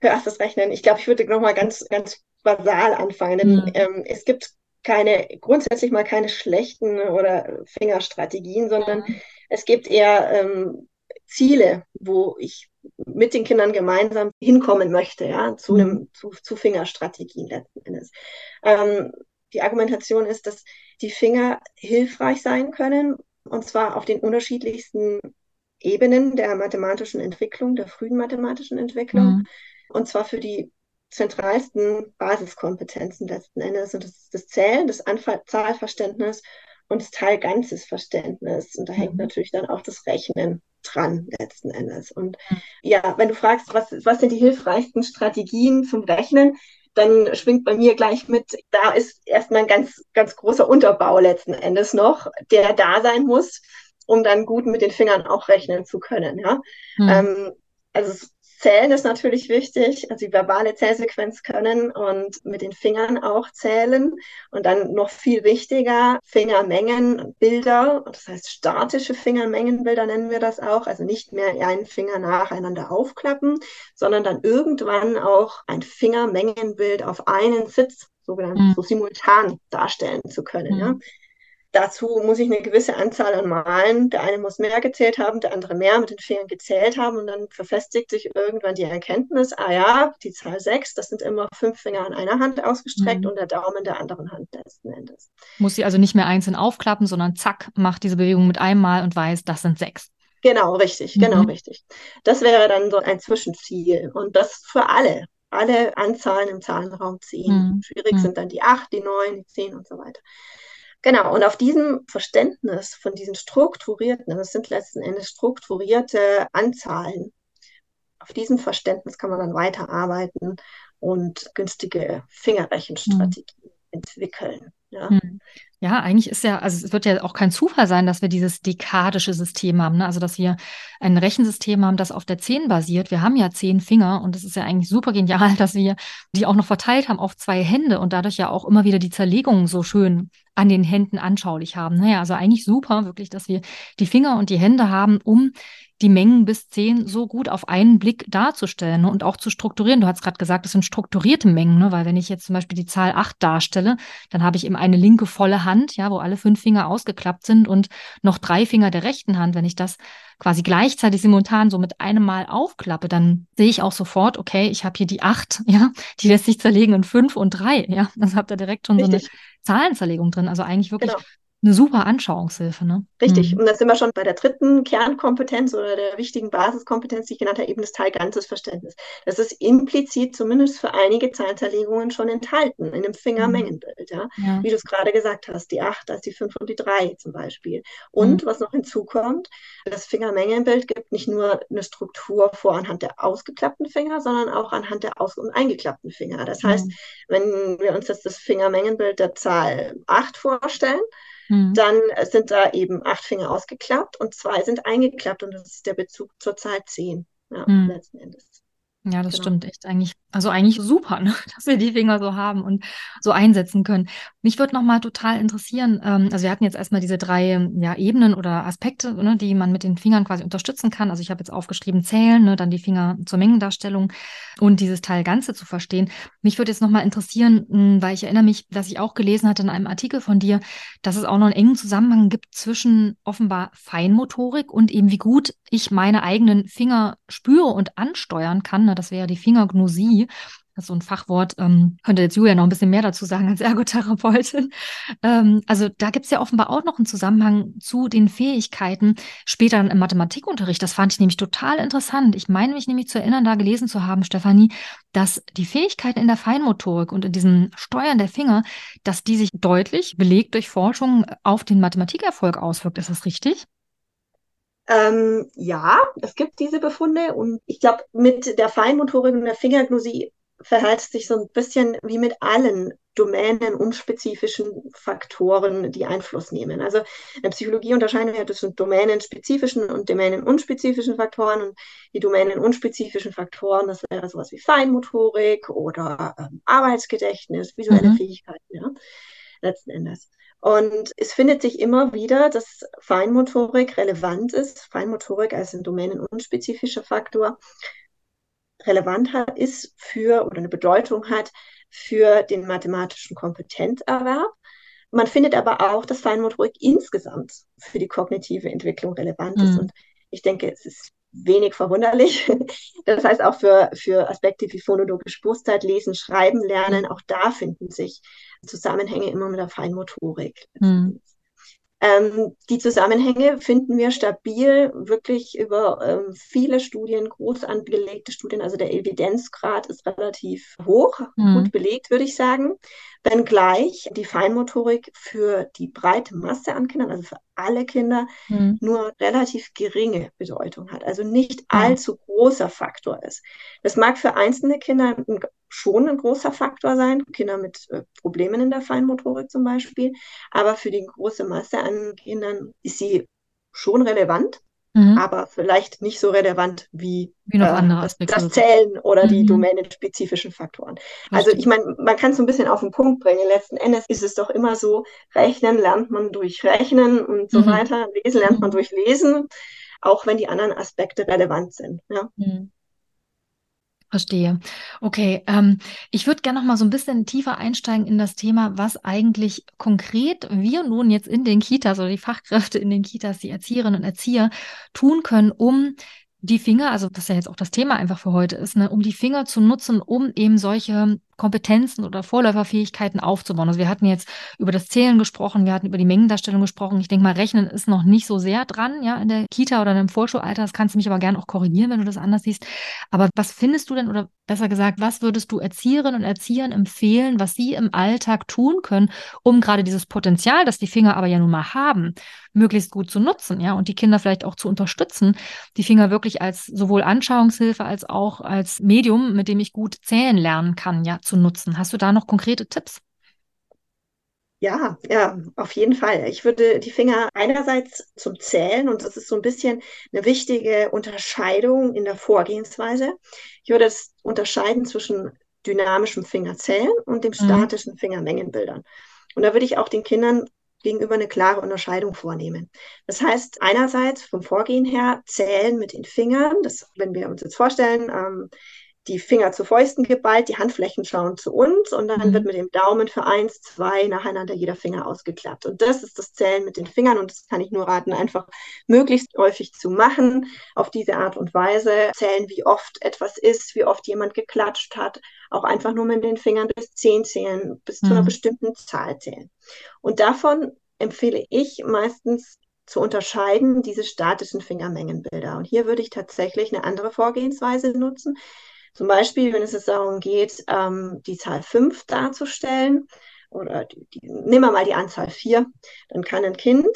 Für erstes Rechnen. Ich glaube, ich würde nochmal ganz, ganz basal anfangen. Denn, mhm. ähm, es gibt keine, grundsätzlich mal keine schlechten oder Fingerstrategien, sondern mhm. Es gibt eher ähm, Ziele, wo ich mit den Kindern gemeinsam hinkommen möchte, ja, zu einem, mhm. zu, zu Fingerstrategien letzten Endes. Ähm, die Argumentation ist, dass die Finger hilfreich sein können, und zwar auf den unterschiedlichsten Ebenen der mathematischen Entwicklung, der frühen mathematischen Entwicklung, mhm. und zwar für die zentralsten Basiskompetenzen letzten Endes. Und das ist das Zählen, das Anzahlverständnis und das Teil-Ganzes-Verständnis. Und da hängt mhm. natürlich dann auch das Rechnen dran letzten Endes. Und mhm. ja, wenn du fragst, was, was sind die hilfreichsten Strategien zum Rechnen, dann schwingt bei mir gleich mit, da ist erstmal ein ganz, ganz großer Unterbau letzten Endes noch, der da sein muss, um dann gut mit den Fingern auch rechnen zu können. Ja? Mhm. Ähm, also Zählen ist natürlich wichtig, also die verbale Zählsequenz können und mit den Fingern auch zählen. Und dann noch viel wichtiger, Fingermengenbilder, das heißt statische Fingermengenbilder nennen wir das auch, also nicht mehr einen Finger nacheinander aufklappen, sondern dann irgendwann auch ein Fingermengenbild auf einen Sitz, sogenannt mhm. so simultan darstellen zu können. Mhm. Ja. Dazu muss ich eine gewisse Anzahl an Malen, der eine muss mehr gezählt haben, der andere mehr mit den Fingern gezählt haben und dann verfestigt sich irgendwann die Erkenntnis, ah ja, die Zahl 6, das sind immer fünf Finger an einer Hand ausgestreckt mhm. und der Daumen der anderen Hand letzten Endes. Muss sie also nicht mehr einzeln aufklappen, sondern zack, macht diese Bewegung mit einem Mal und weiß, das sind sechs. Genau, richtig, genau, mhm. richtig. Das wäre dann so ein Zwischenziel und das für alle, alle Anzahlen im Zahlenraum 10. Mhm. Schwierig mhm. sind dann die 8, die 9, die 10 und so weiter. Genau, und auf diesem Verständnis von diesen strukturierten, das sind letzten Endes strukturierte Anzahlen, auf diesem Verständnis kann man dann weiterarbeiten und günstige Fingerrechenstrategien mhm. entwickeln. Ja. Mhm. Ja, eigentlich ist ja, also es wird ja auch kein Zufall sein, dass wir dieses dekadische System haben, ne? also dass wir ein Rechensystem haben, das auf der 10 basiert. Wir haben ja zehn Finger und es ist ja eigentlich super genial, dass wir die auch noch verteilt haben auf zwei Hände und dadurch ja auch immer wieder die Zerlegung so schön an den Händen anschaulich haben. Naja, also eigentlich super, wirklich, dass wir die Finger und die Hände haben, um die Mengen bis zehn so gut auf einen Blick darzustellen ne, und auch zu strukturieren. Du hast gerade gesagt, das sind strukturierte Mengen, ne, weil wenn ich jetzt zum Beispiel die Zahl acht darstelle, dann habe ich eben eine linke volle Hand, ja, wo alle fünf Finger ausgeklappt sind und noch drei Finger der rechten Hand. Wenn ich das quasi gleichzeitig simultan so mit einem Mal aufklappe, dann sehe ich auch sofort, okay, ich habe hier die acht, ja, die lässt sich zerlegen in fünf und drei, ja. Das habt ihr direkt schon Richtig. so eine Zahlenzerlegung drin. Also eigentlich wirklich genau eine super Anschauungshilfe. Ne? Richtig. Mhm. Und da sind wir schon bei der dritten Kernkompetenz oder der wichtigen Basiskompetenz, die ich genannt habe, eben das Teilganzes Verständnis. Das ist implizit zumindest für einige Zahlenzerlegungen schon enthalten in dem Fingermengenbild. Ja? ja. Wie du es gerade gesagt hast, die 8, als die 5 und die 3 zum Beispiel. Und mhm. was noch hinzukommt, das Fingermengenbild gibt nicht nur eine Struktur vor anhand der ausgeklappten Finger, sondern auch anhand der aus- und eingeklappten Finger. Das heißt, mhm. wenn wir uns jetzt das Fingermengenbild der Zahl 8 vorstellen, Mhm. Dann sind da eben acht Finger ausgeklappt und zwei sind eingeklappt und das ist der Bezug zur Zahl zehn. Ja, mhm. letzten Endes. Ja, das genau. stimmt echt eigentlich. Also eigentlich super, ne? dass wir die Finger so haben und so einsetzen können. Mich würde nochmal total interessieren, ähm, also wir hatten jetzt erstmal diese drei ja, Ebenen oder Aspekte, ne, die man mit den Fingern quasi unterstützen kann. Also ich habe jetzt aufgeschrieben, zählen, ne, dann die Finger zur Mengendarstellung und dieses Teil Ganze zu verstehen. Mich würde jetzt nochmal interessieren, mh, hm, weil ich erinnere mich, dass ich auch gelesen hatte in einem Artikel von dir, dass es auch noch einen engen Zusammenhang gibt zwischen offenbar Feinmotorik und eben wie gut ich meine eigenen Finger spüre und ansteuern kann. Ne? Das wäre die Fingergnosie. Das ist so ein Fachwort. Ähm, könnte jetzt Julia noch ein bisschen mehr dazu sagen als Ergotherapeutin. Ähm, also da gibt es ja offenbar auch noch einen Zusammenhang zu den Fähigkeiten später im Mathematikunterricht. Das fand ich nämlich total interessant. Ich meine mich nämlich zu erinnern, da gelesen zu haben, Stefanie, dass die Fähigkeiten in der Feinmotorik und in diesem Steuern der Finger, dass die sich deutlich belegt durch Forschung auf den Mathematikerfolg auswirkt. Ist das richtig? Ähm, ja, es gibt diese Befunde und ich glaube, mit der Feinmotorik und der Fingergnosie verhält es sich so ein bisschen wie mit allen domänenunspezifischen Faktoren, die Einfluss nehmen. Also in der Psychologie unterscheiden wir zwischen domänenspezifischen und domänenunspezifischen Faktoren. Und die domänenunspezifischen Faktoren, das wäre sowas wie Feinmotorik oder ähm, Arbeitsgedächtnis, visuelle mhm. Fähigkeiten, ja, letzten Endes. Und es findet sich immer wieder, dass Feinmotorik relevant ist. Feinmotorik als ein domänenunspezifischer Faktor relevant hat, ist für oder eine Bedeutung hat für den mathematischen Kompetenzerwerb. Man findet aber auch, dass Feinmotorik insgesamt für die kognitive Entwicklung relevant ist. Mhm. Und ich denke, es ist wenig verwunderlich. Das heißt auch für, für Aspekte wie phonologische Bewusstheit, Lesen, Schreiben, Lernen, mhm. auch da finden sich Zusammenhänge immer mit der Feinmotorik. Mhm. Ähm, die Zusammenhänge finden wir stabil, wirklich über ähm, viele Studien, groß angelegte Studien. Also der Evidenzgrad ist relativ hoch, mhm. gut belegt, würde ich sagen. Wenngleich die Feinmotorik für die breite Masse an Kindern, also für alle Kinder, mhm. nur relativ geringe Bedeutung hat. Also nicht allzu großer Faktor ist. Das mag für einzelne Kinder schon ein großer Faktor sein, Kinder mit äh, Problemen in der Feinmotorik zum Beispiel. Aber für die große Masse an Kindern ist sie schon relevant, mhm. aber vielleicht nicht so relevant wie, wie noch äh, andere Aspekte. Das, das Zählen oder mhm. die domänenspezifischen Faktoren. Also ich meine, man kann es so ein bisschen auf den Punkt bringen. Letzten Endes ist es doch immer so, Rechnen lernt man durch Rechnen und so mhm. weiter, Lesen lernt man mhm. durch Lesen, auch wenn die anderen Aspekte relevant sind. Ja. Mhm. Verstehe. Okay, ähm, ich würde gerne noch mal so ein bisschen tiefer einsteigen in das Thema, was eigentlich konkret wir nun jetzt in den Kitas oder die Fachkräfte in den Kitas, die Erzieherinnen und Erzieher tun können, um die Finger, also das ja jetzt auch das Thema einfach für heute ist, ne, um die Finger zu nutzen, um eben solche Kompetenzen oder Vorläuferfähigkeiten aufzubauen. Also wir hatten jetzt über das Zählen gesprochen, wir hatten über die Mengendarstellung gesprochen. Ich denke mal, Rechnen ist noch nicht so sehr dran, ja, in der Kita oder einem Vorschulalter. Das kannst du mich aber gerne auch korrigieren, wenn du das anders siehst. Aber was findest du denn oder besser gesagt, was würdest du Erzieherinnen und Erziehern empfehlen, was sie im Alltag tun können, um gerade dieses Potenzial, das die Finger aber ja nun mal haben, möglichst gut zu nutzen, ja, und die Kinder vielleicht auch zu unterstützen, die Finger wirklich als sowohl Anschauungshilfe als auch als Medium, mit dem ich gut zählen lernen kann, ja, zu nutzen. Hast du da noch konkrete Tipps? Ja, ja, auf jeden Fall. Ich würde die Finger einerseits zum Zählen, und das ist so ein bisschen eine wichtige Unterscheidung in der Vorgehensweise. Ich würde es unterscheiden zwischen dynamischem Fingerzählen und dem mhm. statischen mhm. Fingermengenbildern. Und da würde ich auch den Kindern gegenüber eine klare Unterscheidung vornehmen. Das heißt, einerseits vom Vorgehen her zählen mit den Fingern, das, wenn wir uns jetzt vorstellen, ähm, die Finger zu Fäusten geballt, die Handflächen schauen zu uns und dann mhm. wird mit dem Daumen für eins, zwei nacheinander jeder Finger ausgeklappt. Und das ist das Zählen mit den Fingern und das kann ich nur raten, einfach möglichst häufig zu machen. Auf diese Art und Weise zählen, wie oft etwas ist, wie oft jemand geklatscht hat. Auch einfach nur mit den Fingern bis zehn zählen, bis mhm. zu einer mhm. bestimmten Zahl zählen. Und davon empfehle ich meistens zu unterscheiden diese statischen Fingermengenbilder. Und hier würde ich tatsächlich eine andere Vorgehensweise nutzen. Zum Beispiel, wenn es jetzt darum geht, ähm, die Zahl 5 darzustellen, oder die, die, nehmen wir mal die Anzahl 4, dann kann ein Kind,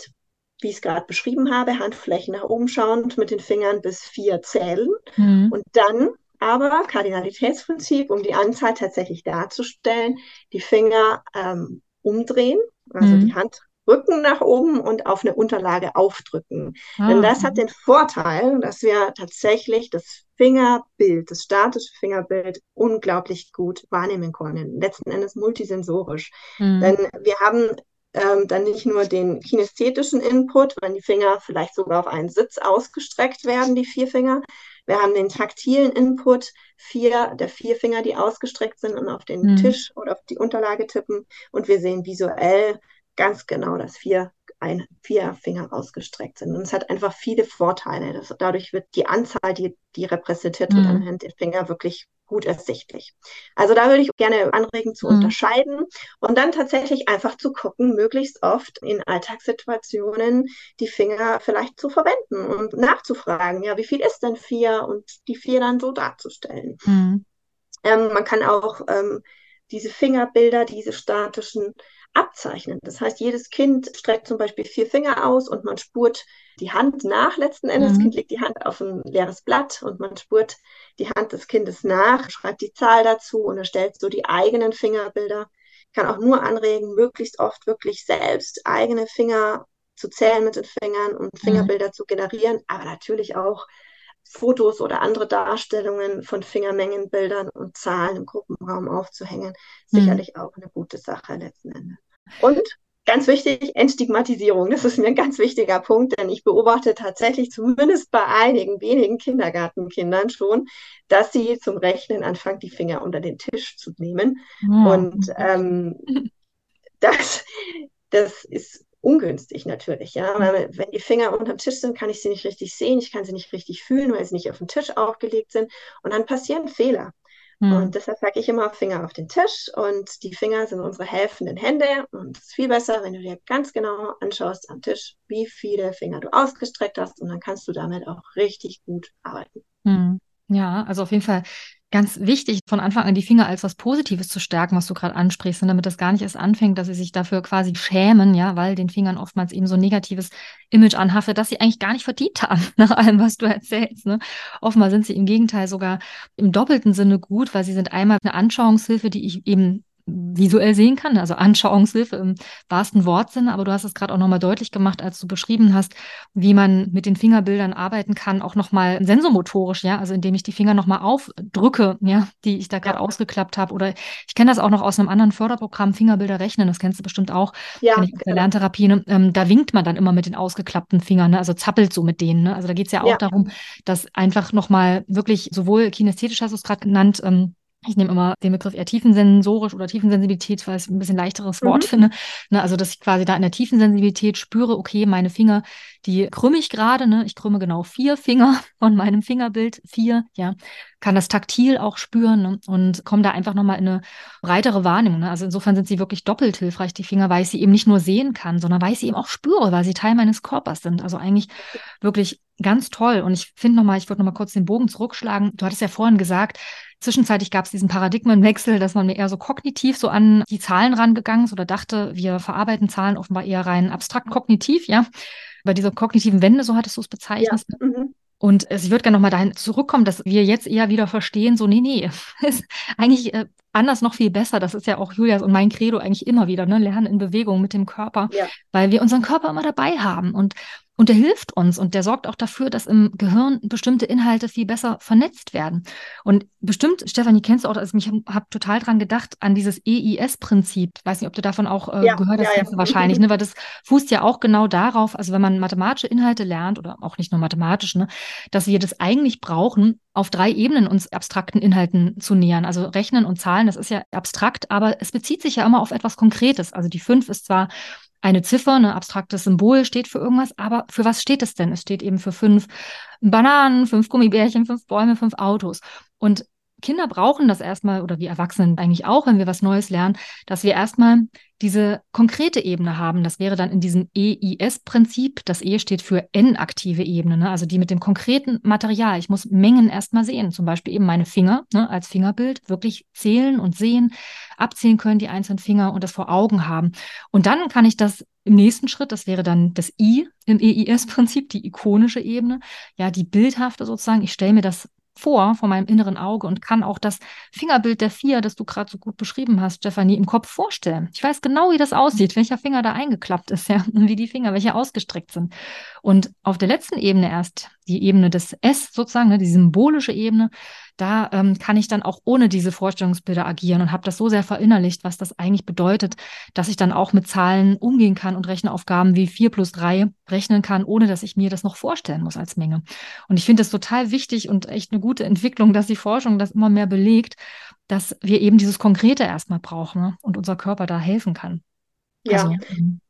wie ich es gerade beschrieben habe, Handflächen nach oben schauend mit den Fingern bis 4 zählen mhm. und dann aber Kardinalitätsprinzip, um die Anzahl tatsächlich darzustellen, die Finger ähm, umdrehen, also mhm. die Hand Rücken nach oben und auf eine Unterlage aufdrücken. Ah. Denn das hat den Vorteil, dass wir tatsächlich das Fingerbild, das statische Fingerbild unglaublich gut wahrnehmen können. Letzten Endes multisensorisch. Mhm. Denn wir haben ähm, dann nicht nur den kinästhetischen Input, wenn die Finger vielleicht sogar auf einen Sitz ausgestreckt werden, die vier Finger. Wir haben den taktilen Input, vier der vier Finger, die ausgestreckt sind und auf den mhm. Tisch oder auf die Unterlage tippen. Und wir sehen visuell ganz genau, dass vier, ein, vier Finger ausgestreckt sind. Und es hat einfach viele Vorteile. Das, dadurch wird die Anzahl, die, die repräsentiert wird mhm. anhand der Finger, wirklich gut ersichtlich. Also da würde ich gerne anregen zu mhm. unterscheiden und dann tatsächlich einfach zu gucken, möglichst oft in Alltagssituationen die Finger vielleicht zu verwenden und nachzufragen, ja, wie viel ist denn vier und die vier dann so darzustellen. Mhm. Ähm, man kann auch ähm, diese Fingerbilder, diese statischen abzeichnen. Das heißt, jedes Kind streckt zum Beispiel vier Finger aus und man spurt die Hand nach letzten Endes. Mhm. Das Kind legt die Hand auf ein leeres Blatt und man spurt die Hand des Kindes nach, schreibt die Zahl dazu und erstellt so die eigenen Fingerbilder. Ich kann auch nur anregen, möglichst oft wirklich selbst eigene Finger zu zählen mit den Fingern und mhm. Fingerbilder mhm. zu generieren, aber natürlich auch Fotos oder andere Darstellungen von Fingermengenbildern und Zahlen im Gruppenraum aufzuhängen, sicherlich mhm. auch eine gute Sache letzten Endes. Und Ganz wichtig, Entstigmatisierung. Das ist mir ein ganz wichtiger Punkt, denn ich beobachte tatsächlich zumindest bei einigen wenigen Kindergartenkindern schon, dass sie zum Rechnen anfangen, die Finger unter den Tisch zu nehmen. Ja. Und ähm, das, das ist ungünstig natürlich, ja. Weil wenn die Finger unter dem Tisch sind, kann ich sie nicht richtig sehen, ich kann sie nicht richtig fühlen, weil sie nicht auf dem Tisch aufgelegt sind. Und dann passieren Fehler. Mhm. Und deshalb sage ich immer Finger auf den Tisch und die Finger sind unsere helfenden Hände und es ist viel besser, wenn du dir ganz genau anschaust am Tisch, wie viele Finger du ausgestreckt hast und dann kannst du damit auch richtig gut arbeiten. Mhm. Ja, also auf jeden Fall ganz wichtig, von Anfang an die Finger als was Positives zu stärken, was du gerade ansprichst, und damit das gar nicht erst anfängt, dass sie sich dafür quasi schämen, ja, weil den Fingern oftmals eben so ein negatives Image anhaftet, dass sie eigentlich gar nicht verdient haben, nach allem, was du erzählst. Ne? Oftmals sind sie im Gegenteil sogar im doppelten Sinne gut, weil sie sind einmal eine Anschauungshilfe, die ich eben visuell sehen kann, also Anschauungshilfe im wahrsten Wortsinne. Aber du hast es gerade auch nochmal deutlich gemacht, als du beschrieben hast, wie man mit den Fingerbildern arbeiten kann, auch nochmal sensomotorisch, ja, also indem ich die Finger nochmal aufdrücke, ja, die ich da gerade ja. ausgeklappt habe. Oder ich kenne das auch noch aus einem anderen Förderprogramm, Fingerbilder rechnen, das kennst du bestimmt auch, ja, ich aus der Lerntherapie. Ne? Ähm, da winkt man dann immer mit den ausgeklappten Fingern, ne? also zappelt so mit denen. Ne? Also da geht es ja auch ja. darum, dass einfach nochmal wirklich sowohl kinästhetisch hast du es gerade genannt, ähm, ich nehme immer den Begriff eher tiefensensorisch oder Tiefensensibilität, weil ich ein bisschen leichteres Wort mhm. finde. Ne, also, dass ich quasi da in der Tiefensensibilität spüre, okay, meine Finger, die krümme ich gerade, ne? Ich krümme genau vier Finger von meinem Fingerbild, vier, ja, kann das taktil auch spüren ne? und komme da einfach nochmal in eine breitere Wahrnehmung. Ne? Also insofern sind sie wirklich doppelt hilfreich, die Finger, weil ich sie eben nicht nur sehen kann, sondern weil ich sie eben auch spüre, weil sie Teil meines Körpers sind. Also eigentlich wirklich ganz toll. Und ich finde nochmal, ich würde nochmal kurz den Bogen zurückschlagen. Du hattest ja vorhin gesagt, Zwischenzeitlich gab es diesen Paradigmenwechsel, dass man mir eher so kognitiv so an die Zahlen rangegangen ist oder dachte, wir verarbeiten Zahlen offenbar eher rein abstrakt kognitiv, ja. Bei dieser kognitiven Wende, so hattest du es bezeichnet. Ja. Mhm. Und ich würde gerne nochmal dahin zurückkommen, dass wir jetzt eher wieder verstehen, so, nee, nee, ist eigentlich äh, anders noch viel besser. Das ist ja auch Julias und mein Credo eigentlich immer wieder, ne? Lernen in Bewegung mit dem Körper, ja. weil wir unseren Körper immer dabei haben. Und und der hilft uns und der sorgt auch dafür, dass im Gehirn bestimmte Inhalte viel besser vernetzt werden. Und bestimmt, Stefanie, kennst du auch, also ich habe total dran gedacht, an dieses EIS-Prinzip. Weiß nicht, ob du davon auch äh, ja, gehört hast, ja, ja. wahrscheinlich, ne? weil das fußt ja auch genau darauf, also wenn man mathematische Inhalte lernt oder auch nicht nur mathematisch, ne, dass wir das eigentlich brauchen, auf drei Ebenen uns abstrakten Inhalten zu nähern. Also Rechnen und Zahlen, das ist ja abstrakt, aber es bezieht sich ja immer auf etwas Konkretes. Also die fünf ist zwar eine Ziffer, ein abstraktes Symbol steht für irgendwas, aber für was steht es denn? Es steht eben für fünf Bananen, fünf Gummibärchen, fünf Bäume, fünf Autos. Und Kinder brauchen das erstmal, oder wir Erwachsenen eigentlich auch, wenn wir was Neues lernen, dass wir erstmal diese konkrete Ebene haben. Das wäre dann in diesem EIS-Prinzip. Das E steht für N-aktive Ebene, ne? also die mit dem konkreten Material. Ich muss Mengen erstmal sehen, zum Beispiel eben meine Finger ne? als Fingerbild, wirklich zählen und sehen, abzählen können die einzelnen Finger und das vor Augen haben. Und dann kann ich das im nächsten Schritt, das wäre dann das I im EIS-Prinzip, die ikonische Ebene, ja, die bildhafte sozusagen. Ich stelle mir das vor, vor meinem inneren Auge und kann auch das Fingerbild der vier, das du gerade so gut beschrieben hast, Stefanie, im Kopf vorstellen. Ich weiß genau, wie das aussieht, welcher Finger da eingeklappt ist, ja, und wie die Finger, welche ausgestreckt sind. Und auf der letzten Ebene erst, die Ebene des S sozusagen, ne, die symbolische Ebene, da ähm, kann ich dann auch ohne diese Vorstellungsbilder agieren und habe das so sehr verinnerlicht, was das eigentlich bedeutet, dass ich dann auch mit Zahlen umgehen kann und Rechenaufgaben wie 4 plus 3 rechnen kann, ohne dass ich mir das noch vorstellen muss als Menge. Und ich finde es total wichtig und echt eine gute Entwicklung, dass die Forschung das immer mehr belegt, dass wir eben dieses Konkrete erstmal brauchen ne? und unser Körper da helfen kann. Ja, also,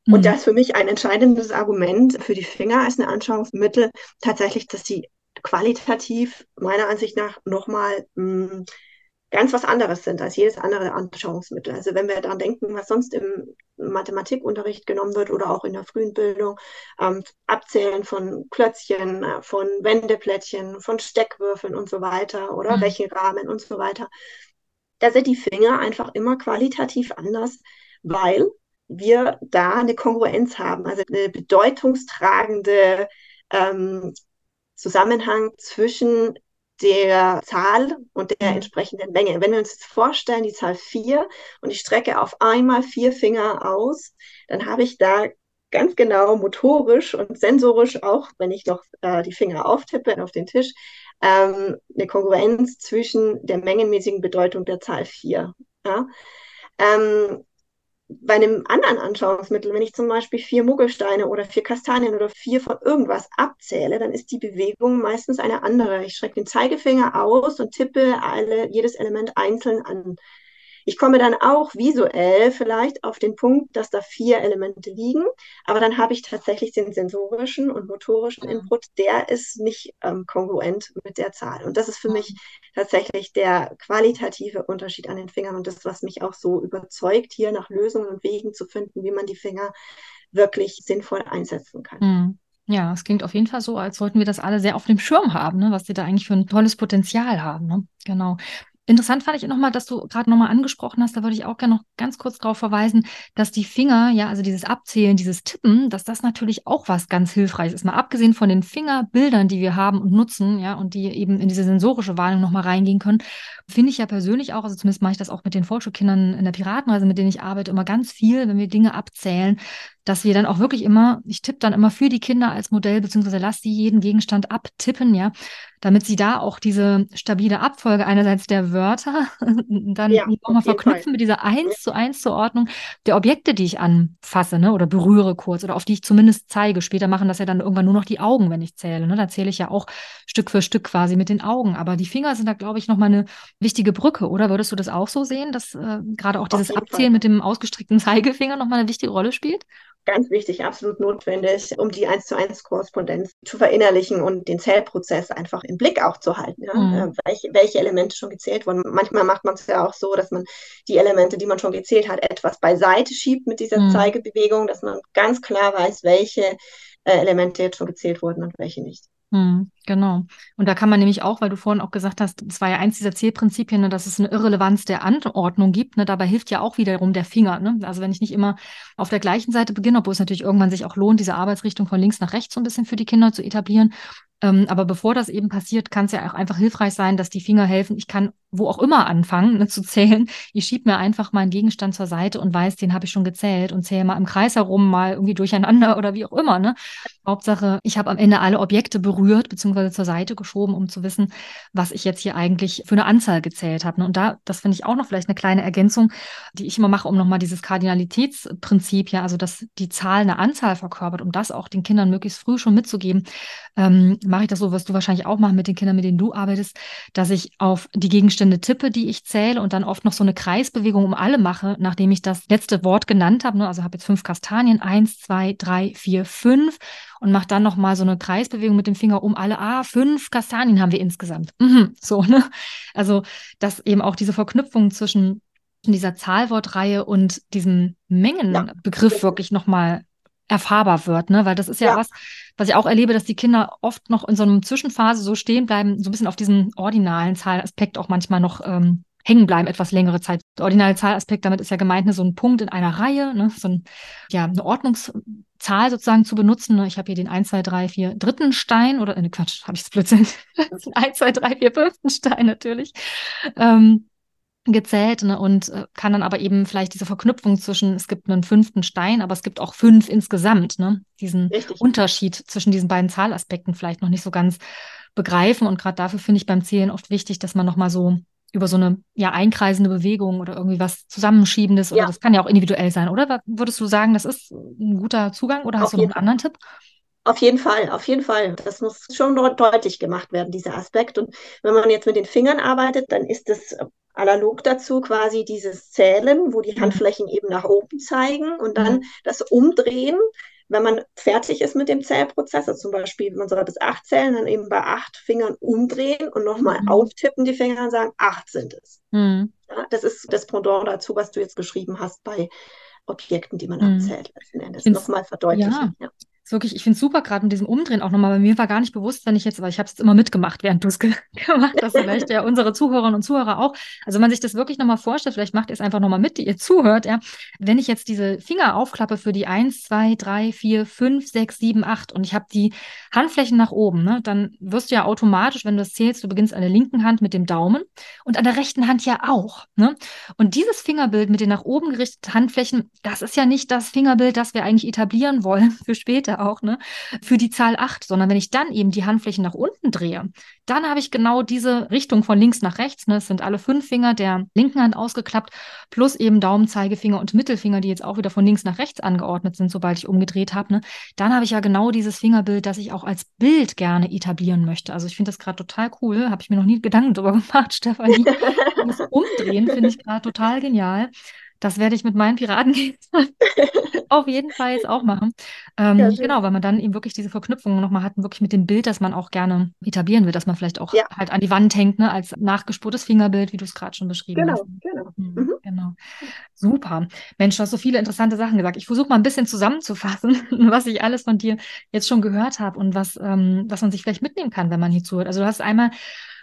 und mhm. das ist für mich ein entscheidendes Argument für die Finger als ein Anschauungsmittel, tatsächlich, dass sie qualitativ meiner Ansicht nach nochmal hm, ganz was anderes sind als jedes andere Anschauungsmittel. Also wenn wir daran denken, was sonst im Mathematikunterricht genommen wird oder auch in der frühen Bildung, ähm, Abzählen von Klötzchen, äh, von Wendeplättchen, von Steckwürfeln und so weiter oder mhm. Rechenrahmen und so weiter, da sind die Finger einfach immer qualitativ anders, weil wir da eine Kongruenz haben, also eine bedeutungstragende ähm, Zusammenhang zwischen der Zahl und der mhm. entsprechenden Menge. Wenn wir uns jetzt vorstellen, die Zahl 4 und ich strecke auf einmal vier Finger aus, dann habe ich da ganz genau motorisch und sensorisch auch, wenn ich noch äh, die Finger auftippe auf den Tisch, ähm, eine Kongruenz zwischen der mengenmäßigen Bedeutung der Zahl 4. Ja? Ähm, bei einem anderen Anschauungsmittel, wenn ich zum Beispiel vier Muggelsteine oder vier Kastanien oder vier von irgendwas abzähle, dann ist die Bewegung meistens eine andere. Ich strecke den Zeigefinger aus und tippe alle, jedes Element einzeln an. Ich komme dann auch visuell vielleicht auf den Punkt, dass da vier Elemente liegen, aber dann habe ich tatsächlich den sensorischen und motorischen. Input, der ist nicht ähm, kongruent mit der Zahl. Und das ist für mich tatsächlich der qualitative Unterschied an den Fingern und das, was mich auch so überzeugt, hier nach Lösungen und Wegen zu finden, wie man die Finger wirklich sinnvoll einsetzen kann. Mhm. Ja, es klingt auf jeden Fall so, als sollten wir das alle sehr auf dem Schirm haben, ne? was sie da eigentlich für ein tolles Potenzial haben. Ne? Genau. Interessant fand ich nochmal, dass du gerade nochmal angesprochen hast, da würde ich auch gerne noch ganz kurz darauf verweisen, dass die Finger, ja, also dieses Abzählen, dieses Tippen, dass das natürlich auch was ganz hilfreich ist. Mal abgesehen von den Fingerbildern, die wir haben und nutzen, ja, und die eben in diese sensorische Wahrnehmung nochmal reingehen können, finde ich ja persönlich auch, also zumindest mache ich das auch mit den Volksschulkindern in der Piratenreise, mit denen ich arbeite, immer ganz viel, wenn wir Dinge abzählen, dass wir dann auch wirklich immer, ich tippe dann immer für die Kinder als Modell, beziehungsweise lasse die jeden Gegenstand abtippen, ja, damit sie da auch diese stabile Abfolge einerseits der Wörter dann ja, nochmal verknüpfen Fall. mit dieser eins zu eins Zuordnung der Objekte, die ich anfasse, ne, oder berühre kurz oder auf die ich zumindest zeige. Später machen das ja dann irgendwann nur noch die Augen, wenn ich zähle, ne, da zähle ich ja auch Stück für Stück quasi mit den Augen. Aber die Finger sind da, glaube ich, nochmal eine wichtige Brücke, oder? Würdest du das auch so sehen, dass äh, gerade auch dieses Abzählen Fall. mit dem ausgestreckten Zeigefinger nochmal eine wichtige Rolle spielt? Ganz wichtig, absolut notwendig, um die 1 zu 1 Korrespondenz zu verinnerlichen und den Zählprozess einfach im Blick auch zu halten. Ja? Mhm. Äh, welche, welche, Elemente schon gezählt wurden. Manchmal macht man es ja auch so, dass man die Elemente, die man schon gezählt hat, etwas beiseite schiebt mit dieser mhm. Zeigebewegung, dass man ganz klar weiß, welche äh, Elemente jetzt schon gezählt wurden und welche nicht. Hm, genau. Und da kann man nämlich auch, weil du vorhin auch gesagt hast, das war ja eins dieser Zählprinzipien, ne, dass es eine Irrelevanz der Anordnung gibt. Ne, dabei hilft ja auch wiederum der Finger. Ne? Also wenn ich nicht immer auf der gleichen Seite beginne, obwohl es natürlich irgendwann sich auch lohnt, diese Arbeitsrichtung von links nach rechts so ein bisschen für die Kinder zu etablieren. Ähm, aber bevor das eben passiert, kann es ja auch einfach hilfreich sein, dass die Finger helfen. Ich kann wo auch immer anfangen ne, zu zählen. Ich schiebe mir einfach meinen Gegenstand zur Seite und weiß, den habe ich schon gezählt und zähle mal im Kreis herum, mal irgendwie durcheinander oder wie auch immer. Ne? Hauptsache, ich habe am Ende alle Objekte berührt bzw. zur Seite geschoben, um zu wissen, was ich jetzt hier eigentlich für eine Anzahl gezählt habe. Ne? Und da, das finde ich auch noch vielleicht eine kleine Ergänzung, die ich immer mache, um nochmal dieses Kardinalitätsprinzip, ja, also dass die Zahl eine Anzahl verkörpert, um das auch den Kindern möglichst früh schon mitzugeben, ähm, mache ich das so, was du wahrscheinlich auch machen mit den Kindern, mit denen du arbeitest, dass ich auf die Gegenstände Gegenstände tippe, die ich zähle und dann oft noch so eine Kreisbewegung um alle mache, nachdem ich das letzte Wort genannt habe. Ne? Also habe jetzt fünf Kastanien, eins, zwei, drei, vier, fünf und mache dann nochmal so eine Kreisbewegung mit dem Finger um alle. Ah, fünf Kastanien haben wir insgesamt. Mhm, so, ne? Also, dass eben auch diese Verknüpfung zwischen dieser Zahlwortreihe und diesem Mengenbegriff ja. wirklich nochmal erfahrbar wird, ne? Weil das ist ja, ja, was, was ich auch erlebe, dass die Kinder oft noch in so einer Zwischenphase so stehen bleiben, so ein bisschen auf diesen ordinalen Zahlaspekt auch manchmal noch ähm, hängen bleiben, etwas längere Zeit. Der ordinale Zahlaspekt, damit ist ja gemeint, ne, so ein Punkt in einer Reihe, ne, so ein, ja, eine Ordnungszahl sozusagen zu benutzen. Ne? Ich habe hier den 1, 2, 3, 4 dritten Stein oder, ne, Quatsch, habe ich das Blödsinn. 1, 2, 3, 4 fünften Stein natürlich. Ähm, gezählt ne, und äh, kann dann aber eben vielleicht diese Verknüpfung zwischen, es gibt einen fünften Stein, aber es gibt auch fünf insgesamt, ne, diesen Richtig. Unterschied zwischen diesen beiden Zahlaspekten vielleicht noch nicht so ganz begreifen. Und gerade dafür finde ich beim Zählen oft wichtig, dass man nochmal so über so eine ja einkreisende Bewegung oder irgendwie was Zusammenschiebendes oder das kann ja auch individuell sein, oder? Würdest du sagen, das ist ein guter Zugang oder hast Auf du noch einen anderen Tipp? Auf jeden Fall, auf jeden Fall. Das muss schon deutlich gemacht werden, dieser Aspekt. Und wenn man jetzt mit den Fingern arbeitet, dann ist es analog dazu quasi dieses Zählen, wo die mhm. Handflächen eben nach oben zeigen und dann mhm. das Umdrehen, wenn man fertig ist mit dem Zählprozess, also zum Beispiel, man soll bis acht zählen, dann eben bei acht Fingern umdrehen und nochmal mhm. auftippen die Finger und sagen, acht sind es. Mhm. Ja, das ist das Pendant dazu, was du jetzt beschrieben hast bei Objekten, die man mhm. abzählt, letzten Endes. Nochmal verdeutlichen. Ja. ja wirklich, ich finde es super, gerade mit diesem Umdrehen auch nochmal. Bei mir war gar nicht bewusst, wenn ich jetzt, aber ich habe es immer mitgemacht, während du es ge gemacht hast, vielleicht ja unsere Zuhörerinnen und Zuhörer auch. Also wenn man sich das wirklich nochmal vorstellt, vielleicht macht ihr es einfach nochmal mit, die ihr zuhört, ja. Wenn ich jetzt diese Finger aufklappe für die 1, 2, 3, 4, 5, 6, 7, 8 und ich habe die Handflächen nach oben, ne, dann wirst du ja automatisch, wenn du das zählst, du beginnst an der linken Hand mit dem Daumen und an der rechten Hand ja auch. Ne? Und dieses Fingerbild mit den nach oben gerichteten Handflächen, das ist ja nicht das Fingerbild, das wir eigentlich etablieren wollen für später auch, ne, für die Zahl 8, sondern wenn ich dann eben die Handflächen nach unten drehe, dann habe ich genau diese Richtung von links nach rechts. Ne? Es sind alle fünf Finger der linken Hand ausgeklappt, plus eben Daumen, Zeigefinger und Mittelfinger, die jetzt auch wieder von links nach rechts angeordnet sind, sobald ich umgedreht habe. Ne? Dann habe ich ja genau dieses Fingerbild, das ich auch als Bild gerne etablieren möchte. Also ich finde das gerade total cool. Habe ich mir noch nie Gedanken darüber gemacht, Stefanie. das Umdrehen finde ich gerade total genial. Das werde ich mit meinen Piraten auf jeden Fall jetzt auch machen. Ähm, ja, genau, weil man dann eben wirklich diese Verknüpfungen nochmal hat, wirklich mit dem Bild, das man auch gerne etablieren will, dass man vielleicht auch ja. halt an die Wand hängt, ne, als nachgespurtes Fingerbild, wie du es gerade schon beschrieben genau, hast. Genau, mhm. mhm. genau. Super. Mensch, du hast so viele interessante Sachen gesagt. Ich versuche mal ein bisschen zusammenzufassen, was ich alles von dir jetzt schon gehört habe und was, ähm, was man sich vielleicht mitnehmen kann, wenn man hier zuhört. Also du hast einmal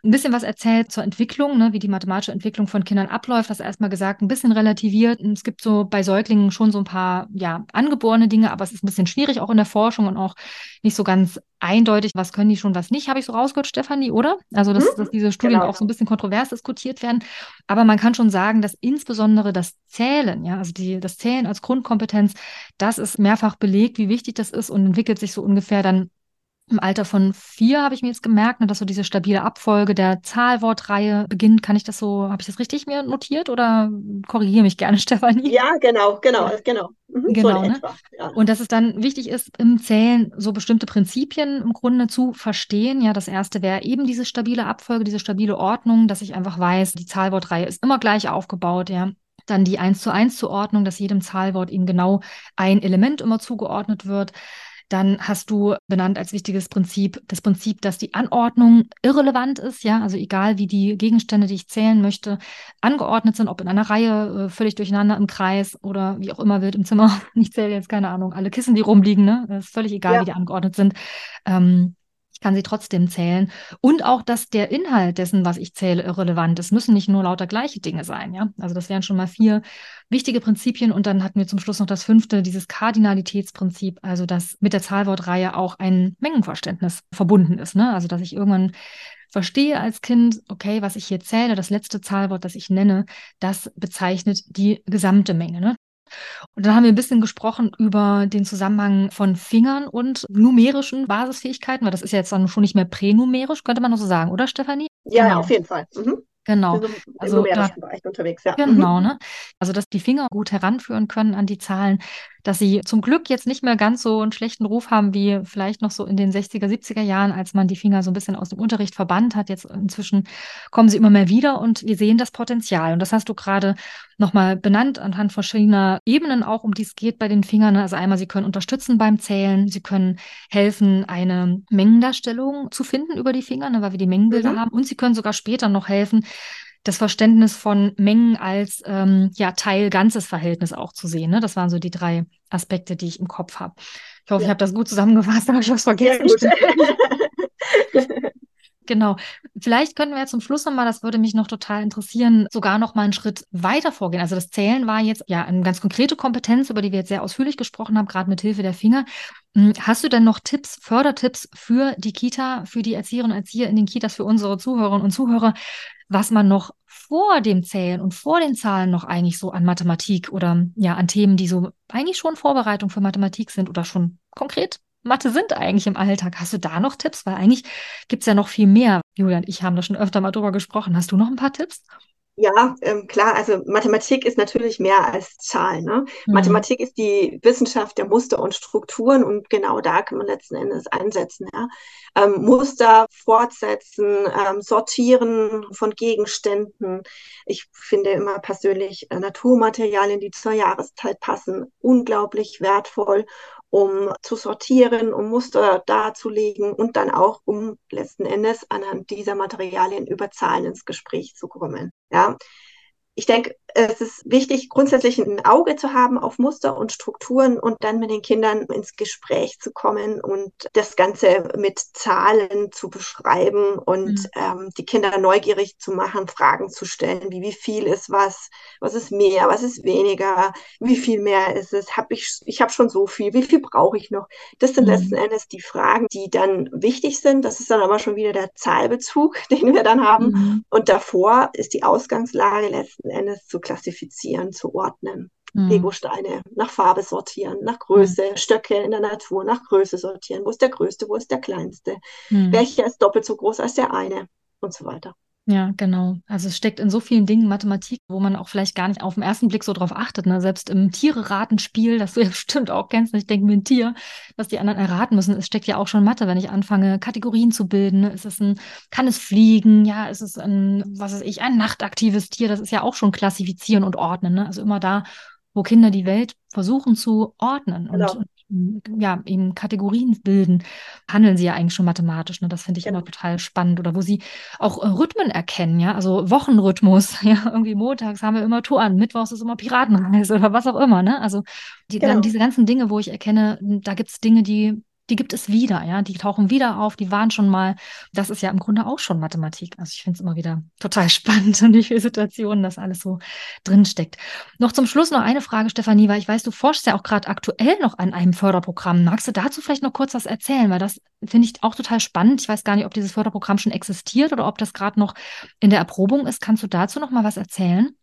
ein bisschen was erzählt zur Entwicklung, ne, wie die mathematische Entwicklung von Kindern abläuft. Hast erstmal gesagt, ein bisschen relativiert. Es gibt so bei Säuglingen schon so ein paar, ja, angeborene Dinge, aber es ist ein bisschen schwierig auch in der Forschung und auch nicht so ganz eindeutig, was können die schon, was nicht, habe ich so rausgehört, Stefanie, oder? Also, dass, mhm. dass diese Studien genau. auch so ein bisschen kontrovers diskutiert werden. Aber man kann schon sagen, dass insbesondere das Zählen, ja, also die, das Zählen als Grundkompetenz, das ist mehrfach belegt, wie wichtig das ist und entwickelt sich so ungefähr dann im Alter von vier habe ich mir jetzt gemerkt, ne, dass so diese stabile Abfolge der Zahlwortreihe beginnt. Kann ich das so, habe ich das richtig mir notiert oder korrigiere mich gerne, Stefanie? Ja, genau, genau, genau. Mhm, genau, so ne? ja. Und dass es dann wichtig ist, im Zählen so bestimmte Prinzipien im Grunde zu verstehen. Ja, das erste wäre eben diese stabile Abfolge, diese stabile Ordnung, dass ich einfach weiß, die Zahlwortreihe ist immer gleich aufgebaut, ja. Dann die 1 zu 1 Zuordnung, dass jedem Zahlwort eben genau ein Element immer zugeordnet wird. Dann hast du benannt als wichtiges Prinzip das Prinzip, dass die Anordnung irrelevant ist, ja, also egal wie die Gegenstände, die ich zählen möchte, angeordnet sind, ob in einer Reihe, äh, völlig durcheinander im Kreis oder wie auch immer wild im Zimmer. Ich zähle jetzt keine Ahnung, alle Kissen, die rumliegen, ne? Das ist völlig egal, ja. wie die angeordnet sind. Ähm, ich kann sie trotzdem zählen. Und auch, dass der Inhalt dessen, was ich zähle, irrelevant ist. Müssen nicht nur lauter gleiche Dinge sein, ja. Also das wären schon mal vier wichtige Prinzipien. Und dann hatten wir zum Schluss noch das fünfte, dieses Kardinalitätsprinzip, also dass mit der Zahlwortreihe auch ein Mengenverständnis verbunden ist. Ne? Also dass ich irgendwann verstehe als Kind, okay, was ich hier zähle, das letzte Zahlwort, das ich nenne, das bezeichnet die gesamte Menge. Ne? Und dann haben wir ein bisschen gesprochen über den Zusammenhang von Fingern und numerischen Basisfähigkeiten, weil das ist ja jetzt dann schon nicht mehr pränumerisch, könnte man noch so sagen, oder Stefanie? Ja, genau. auf jeden Fall. Mhm. Genau. Im also numerischen da, Bereich unterwegs, ja. Genau, ne? Also, dass die Finger gut heranführen können an die Zahlen, dass sie zum Glück jetzt nicht mehr ganz so einen schlechten Ruf haben wie vielleicht noch so in den 60er, 70er Jahren, als man die Finger so ein bisschen aus dem Unterricht verbannt hat. Jetzt inzwischen kommen sie immer mehr wieder und wir sehen das Potenzial. Und das hast du gerade nochmal benannt anhand verschiedener Ebenen auch, um die es geht bei den Fingern. Also einmal, sie können unterstützen beim Zählen, sie können helfen, eine Mengendarstellung zu finden über die Finger, ne, weil wir die Mengenbilder mhm. haben und sie können sogar später noch helfen, das Verständnis von Mengen als ähm, ja, Teil-ganzes Verhältnis auch zu sehen. Ne? Das waren so die drei Aspekte, die ich im Kopf habe. Ich hoffe, ja. ich habe das gut zusammengefasst, habe ich was vergessen. Genau. Vielleicht könnten wir zum Schluss nochmal, das würde mich noch total interessieren, sogar noch mal einen Schritt weiter vorgehen. Also das Zählen war jetzt ja eine ganz konkrete Kompetenz, über die wir jetzt sehr ausführlich gesprochen haben, gerade mit Hilfe der Finger. Hm, hast du denn noch Tipps, Fördertipps für die Kita, für die Erzieherinnen und Erzieher in den Kitas, für unsere Zuhörerinnen und Zuhörer, was man noch vor dem Zählen und vor den Zahlen noch eigentlich so an Mathematik oder ja an Themen, die so eigentlich schon Vorbereitung für Mathematik sind oder schon konkret Mathe sind eigentlich im Alltag. Hast du da noch Tipps? Weil eigentlich gibt es ja noch viel mehr. Julian ich haben da schon öfter mal drüber gesprochen. Hast du noch ein paar Tipps? Ja, ähm, klar, also Mathematik ist natürlich mehr als Zahlen. Ne? Mhm. Mathematik ist die Wissenschaft der Muster und Strukturen und genau da kann man letzten Endes einsetzen. Ja? Ähm, Muster fortsetzen, ähm, sortieren von Gegenständen. Ich finde immer persönlich äh, Naturmaterialien, die zur Jahreszeit passen, unglaublich wertvoll um zu sortieren, um Muster darzulegen und dann auch, um letzten Endes anhand dieser Materialien über Zahlen ins Gespräch zu kommen. Ja, ich denke, es ist wichtig, grundsätzlich ein Auge zu haben auf Muster und Strukturen und dann mit den Kindern ins Gespräch zu kommen und das Ganze mit Zahlen zu beschreiben und mhm. ähm, die Kinder neugierig zu machen, Fragen zu stellen, wie wie viel ist was, was ist mehr, was ist weniger, wie viel mehr ist es, habe ich, ich habe schon so viel, wie viel brauche ich noch? Das sind mhm. letzten Endes die Fragen, die dann wichtig sind. Das ist dann aber schon wieder der Zahlbezug, den wir dann haben. Mhm. Und davor ist die Ausgangslage letzten Endes zu klassifizieren, zu ordnen. mhm. Legosteine nach Farbe sortieren, nach Größe, mhm. Stöcke in der Natur nach Größe sortieren. Wo ist der größte, wo ist der kleinste? Mhm. Welcher ist doppelt so groß als der eine? Und so weiter. Ja, genau. Also es steckt in so vielen Dingen Mathematik, wo man auch vielleicht gar nicht auf den ersten Blick so drauf achtet. Ne? Selbst im Tiere-Ratenspiel, das du ja bestimmt auch kennst, ich denke mir ein Tier, was die anderen erraten müssen. Es steckt ja auch schon Mathe, wenn ich anfange, Kategorien zu bilden. Ne? Ist es ein, kann es fliegen? Ja, ist es ein, was weiß ich, ein nachtaktives Tier? Das ist ja auch schon klassifizieren und ordnen. Ne? Also immer da, wo Kinder die Welt versuchen zu ordnen genau. und, ja, eben Kategorien bilden, handeln sie ja eigentlich schon mathematisch. Ne? Das finde ich genau. immer total spannend. Oder wo sie auch äh, Rhythmen erkennen, ja, also Wochenrhythmus, ja, irgendwie montags haben wir immer Touren, mittwochs ist immer Piratenreise oder was auch immer, ne? Also die, genau. dann, diese ganzen Dinge, wo ich erkenne, da gibt es Dinge, die die gibt es wieder, ja, die tauchen wieder auf, die waren schon mal, das ist ja im Grunde auch schon Mathematik. Also ich finde es immer wieder total spannend, in wie viele Situationen das alles so drinsteckt. Noch zum Schluss noch eine Frage, Stefanie, weil ich weiß, du forschst ja auch gerade aktuell noch an einem Förderprogramm. Magst du dazu vielleicht noch kurz was erzählen? Weil das finde ich auch total spannend. Ich weiß gar nicht, ob dieses Förderprogramm schon existiert oder ob das gerade noch in der Erprobung ist. Kannst du dazu noch mal was erzählen?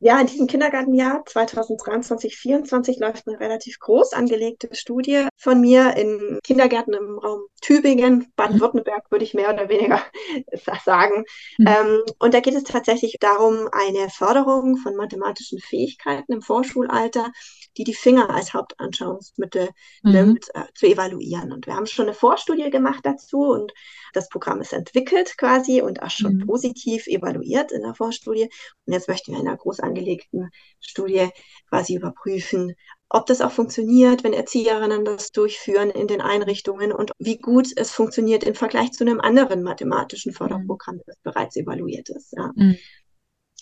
Ja, in diesem Kindergartenjahr 2023, 2024 läuft eine relativ groß angelegte Studie von mir in Kindergärten im Raum Tübingen, Baden-Württemberg würde ich mehr oder weniger sagen. Mhm. Ähm, und da geht es tatsächlich darum, eine Förderung von mathematischen Fähigkeiten im Vorschulalter, die die Finger als Hauptanschauungsmittel mhm. nimmt, äh, zu evaluieren. Und wir haben schon eine Vorstudie gemacht dazu und das Programm ist entwickelt quasi und auch schon mhm. positiv evaluiert in der Vorstudie. Und jetzt möchten wir in einer groß angelegten Studie quasi überprüfen, ob das auch funktioniert, wenn Erzieherinnen das durchführen in den Einrichtungen und wie gut es funktioniert im Vergleich zu einem anderen mathematischen mhm. Förderprogramm, das bereits evaluiert ist. Ja. Mhm.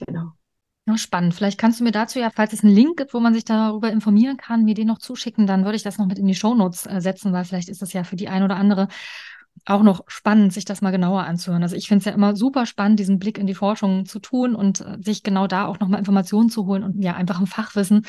Genau. Ja, spannend. Vielleicht kannst du mir dazu ja, falls es einen Link gibt, wo man sich darüber informieren kann, mir den noch zuschicken, dann würde ich das noch mit in die Shownotes äh, setzen, weil vielleicht ist das ja für die ein oder andere auch noch spannend, sich das mal genauer anzuhören. Also ich finde es ja immer super spannend, diesen Blick in die Forschung zu tun und äh, sich genau da auch nochmal Informationen zu holen und ja, einfach ein Fachwissen,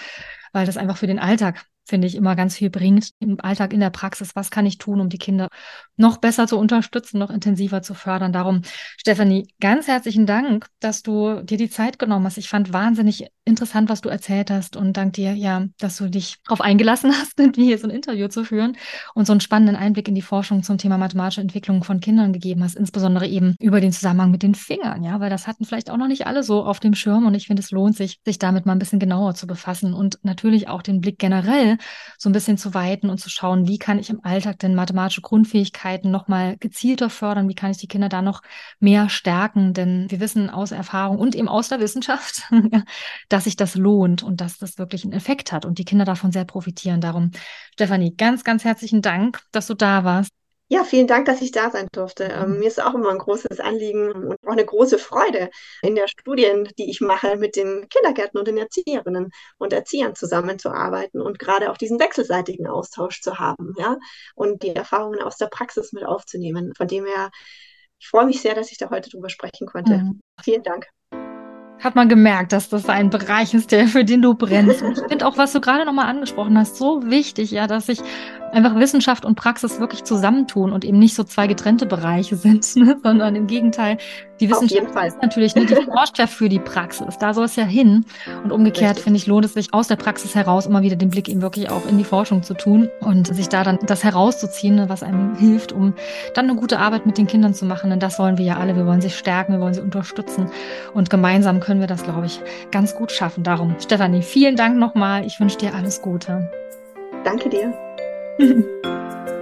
weil das einfach für den Alltag finde ich, immer ganz viel bringt im Alltag, in der Praxis. Was kann ich tun, um die Kinder noch besser zu unterstützen, noch intensiver zu fördern? Darum, Stefanie, ganz herzlichen Dank, dass du dir die Zeit genommen hast. Ich fand wahnsinnig interessant, was du erzählt hast und dank dir, ja, dass du dich darauf eingelassen hast, mit mir hier so ein Interview zu führen und so einen spannenden Einblick in die Forschung zum Thema mathematische Entwicklung von Kindern gegeben hast, insbesondere eben über den Zusammenhang mit den Fingern, ja, weil das hatten vielleicht auch noch nicht alle so auf dem Schirm und ich finde, es lohnt sich, sich damit mal ein bisschen genauer zu befassen und natürlich auch den Blick generell so ein bisschen zu weiten und zu schauen, wie kann ich im Alltag denn mathematische Grundfähigkeiten nochmal gezielter fördern, wie kann ich die Kinder da noch mehr stärken, denn wir wissen aus Erfahrung und eben aus der Wissenschaft, dass sich das lohnt und dass das wirklich einen Effekt hat und die Kinder davon sehr profitieren. Darum, Stefanie, ganz, ganz herzlichen Dank, dass du da warst. Ja, vielen Dank, dass ich da sein durfte. Ähm, mir ist auch immer ein großes Anliegen und auch eine große Freude in der Studien, die ich mache, mit den Kindergärten und den Erzieherinnen und Erziehern zusammenzuarbeiten und gerade auch diesen wechselseitigen Austausch zu haben, ja, und die Erfahrungen aus der Praxis mit aufzunehmen. Von dem her, ich freue mich sehr, dass ich da heute drüber sprechen konnte. Mhm. Vielen Dank hat man gemerkt, dass das ein Bereich ist, der für den du brennst. Und ich finde auch, was du gerade nochmal angesprochen hast, so wichtig, ja, dass sich einfach Wissenschaft und Praxis wirklich zusammentun und eben nicht so zwei getrennte Bereiche sind, ne, sondern im Gegenteil, die Wissenschaft ist natürlich, ne, die forscht ja für die Praxis. Da soll es ja hin. Und umgekehrt, finde ich, lohnt es sich aus der Praxis heraus immer wieder den Blick eben wirklich auch in die Forschung zu tun und sich da dann das herauszuziehen, was einem hilft, um dann eine gute Arbeit mit den Kindern zu machen. Denn das wollen wir ja alle. Wir wollen sie stärken, wir wollen sie unterstützen. Und gemeinsam können wir das, glaube ich, ganz gut schaffen. Darum, Stefanie, vielen Dank nochmal. Ich wünsche dir alles Gute. Danke dir.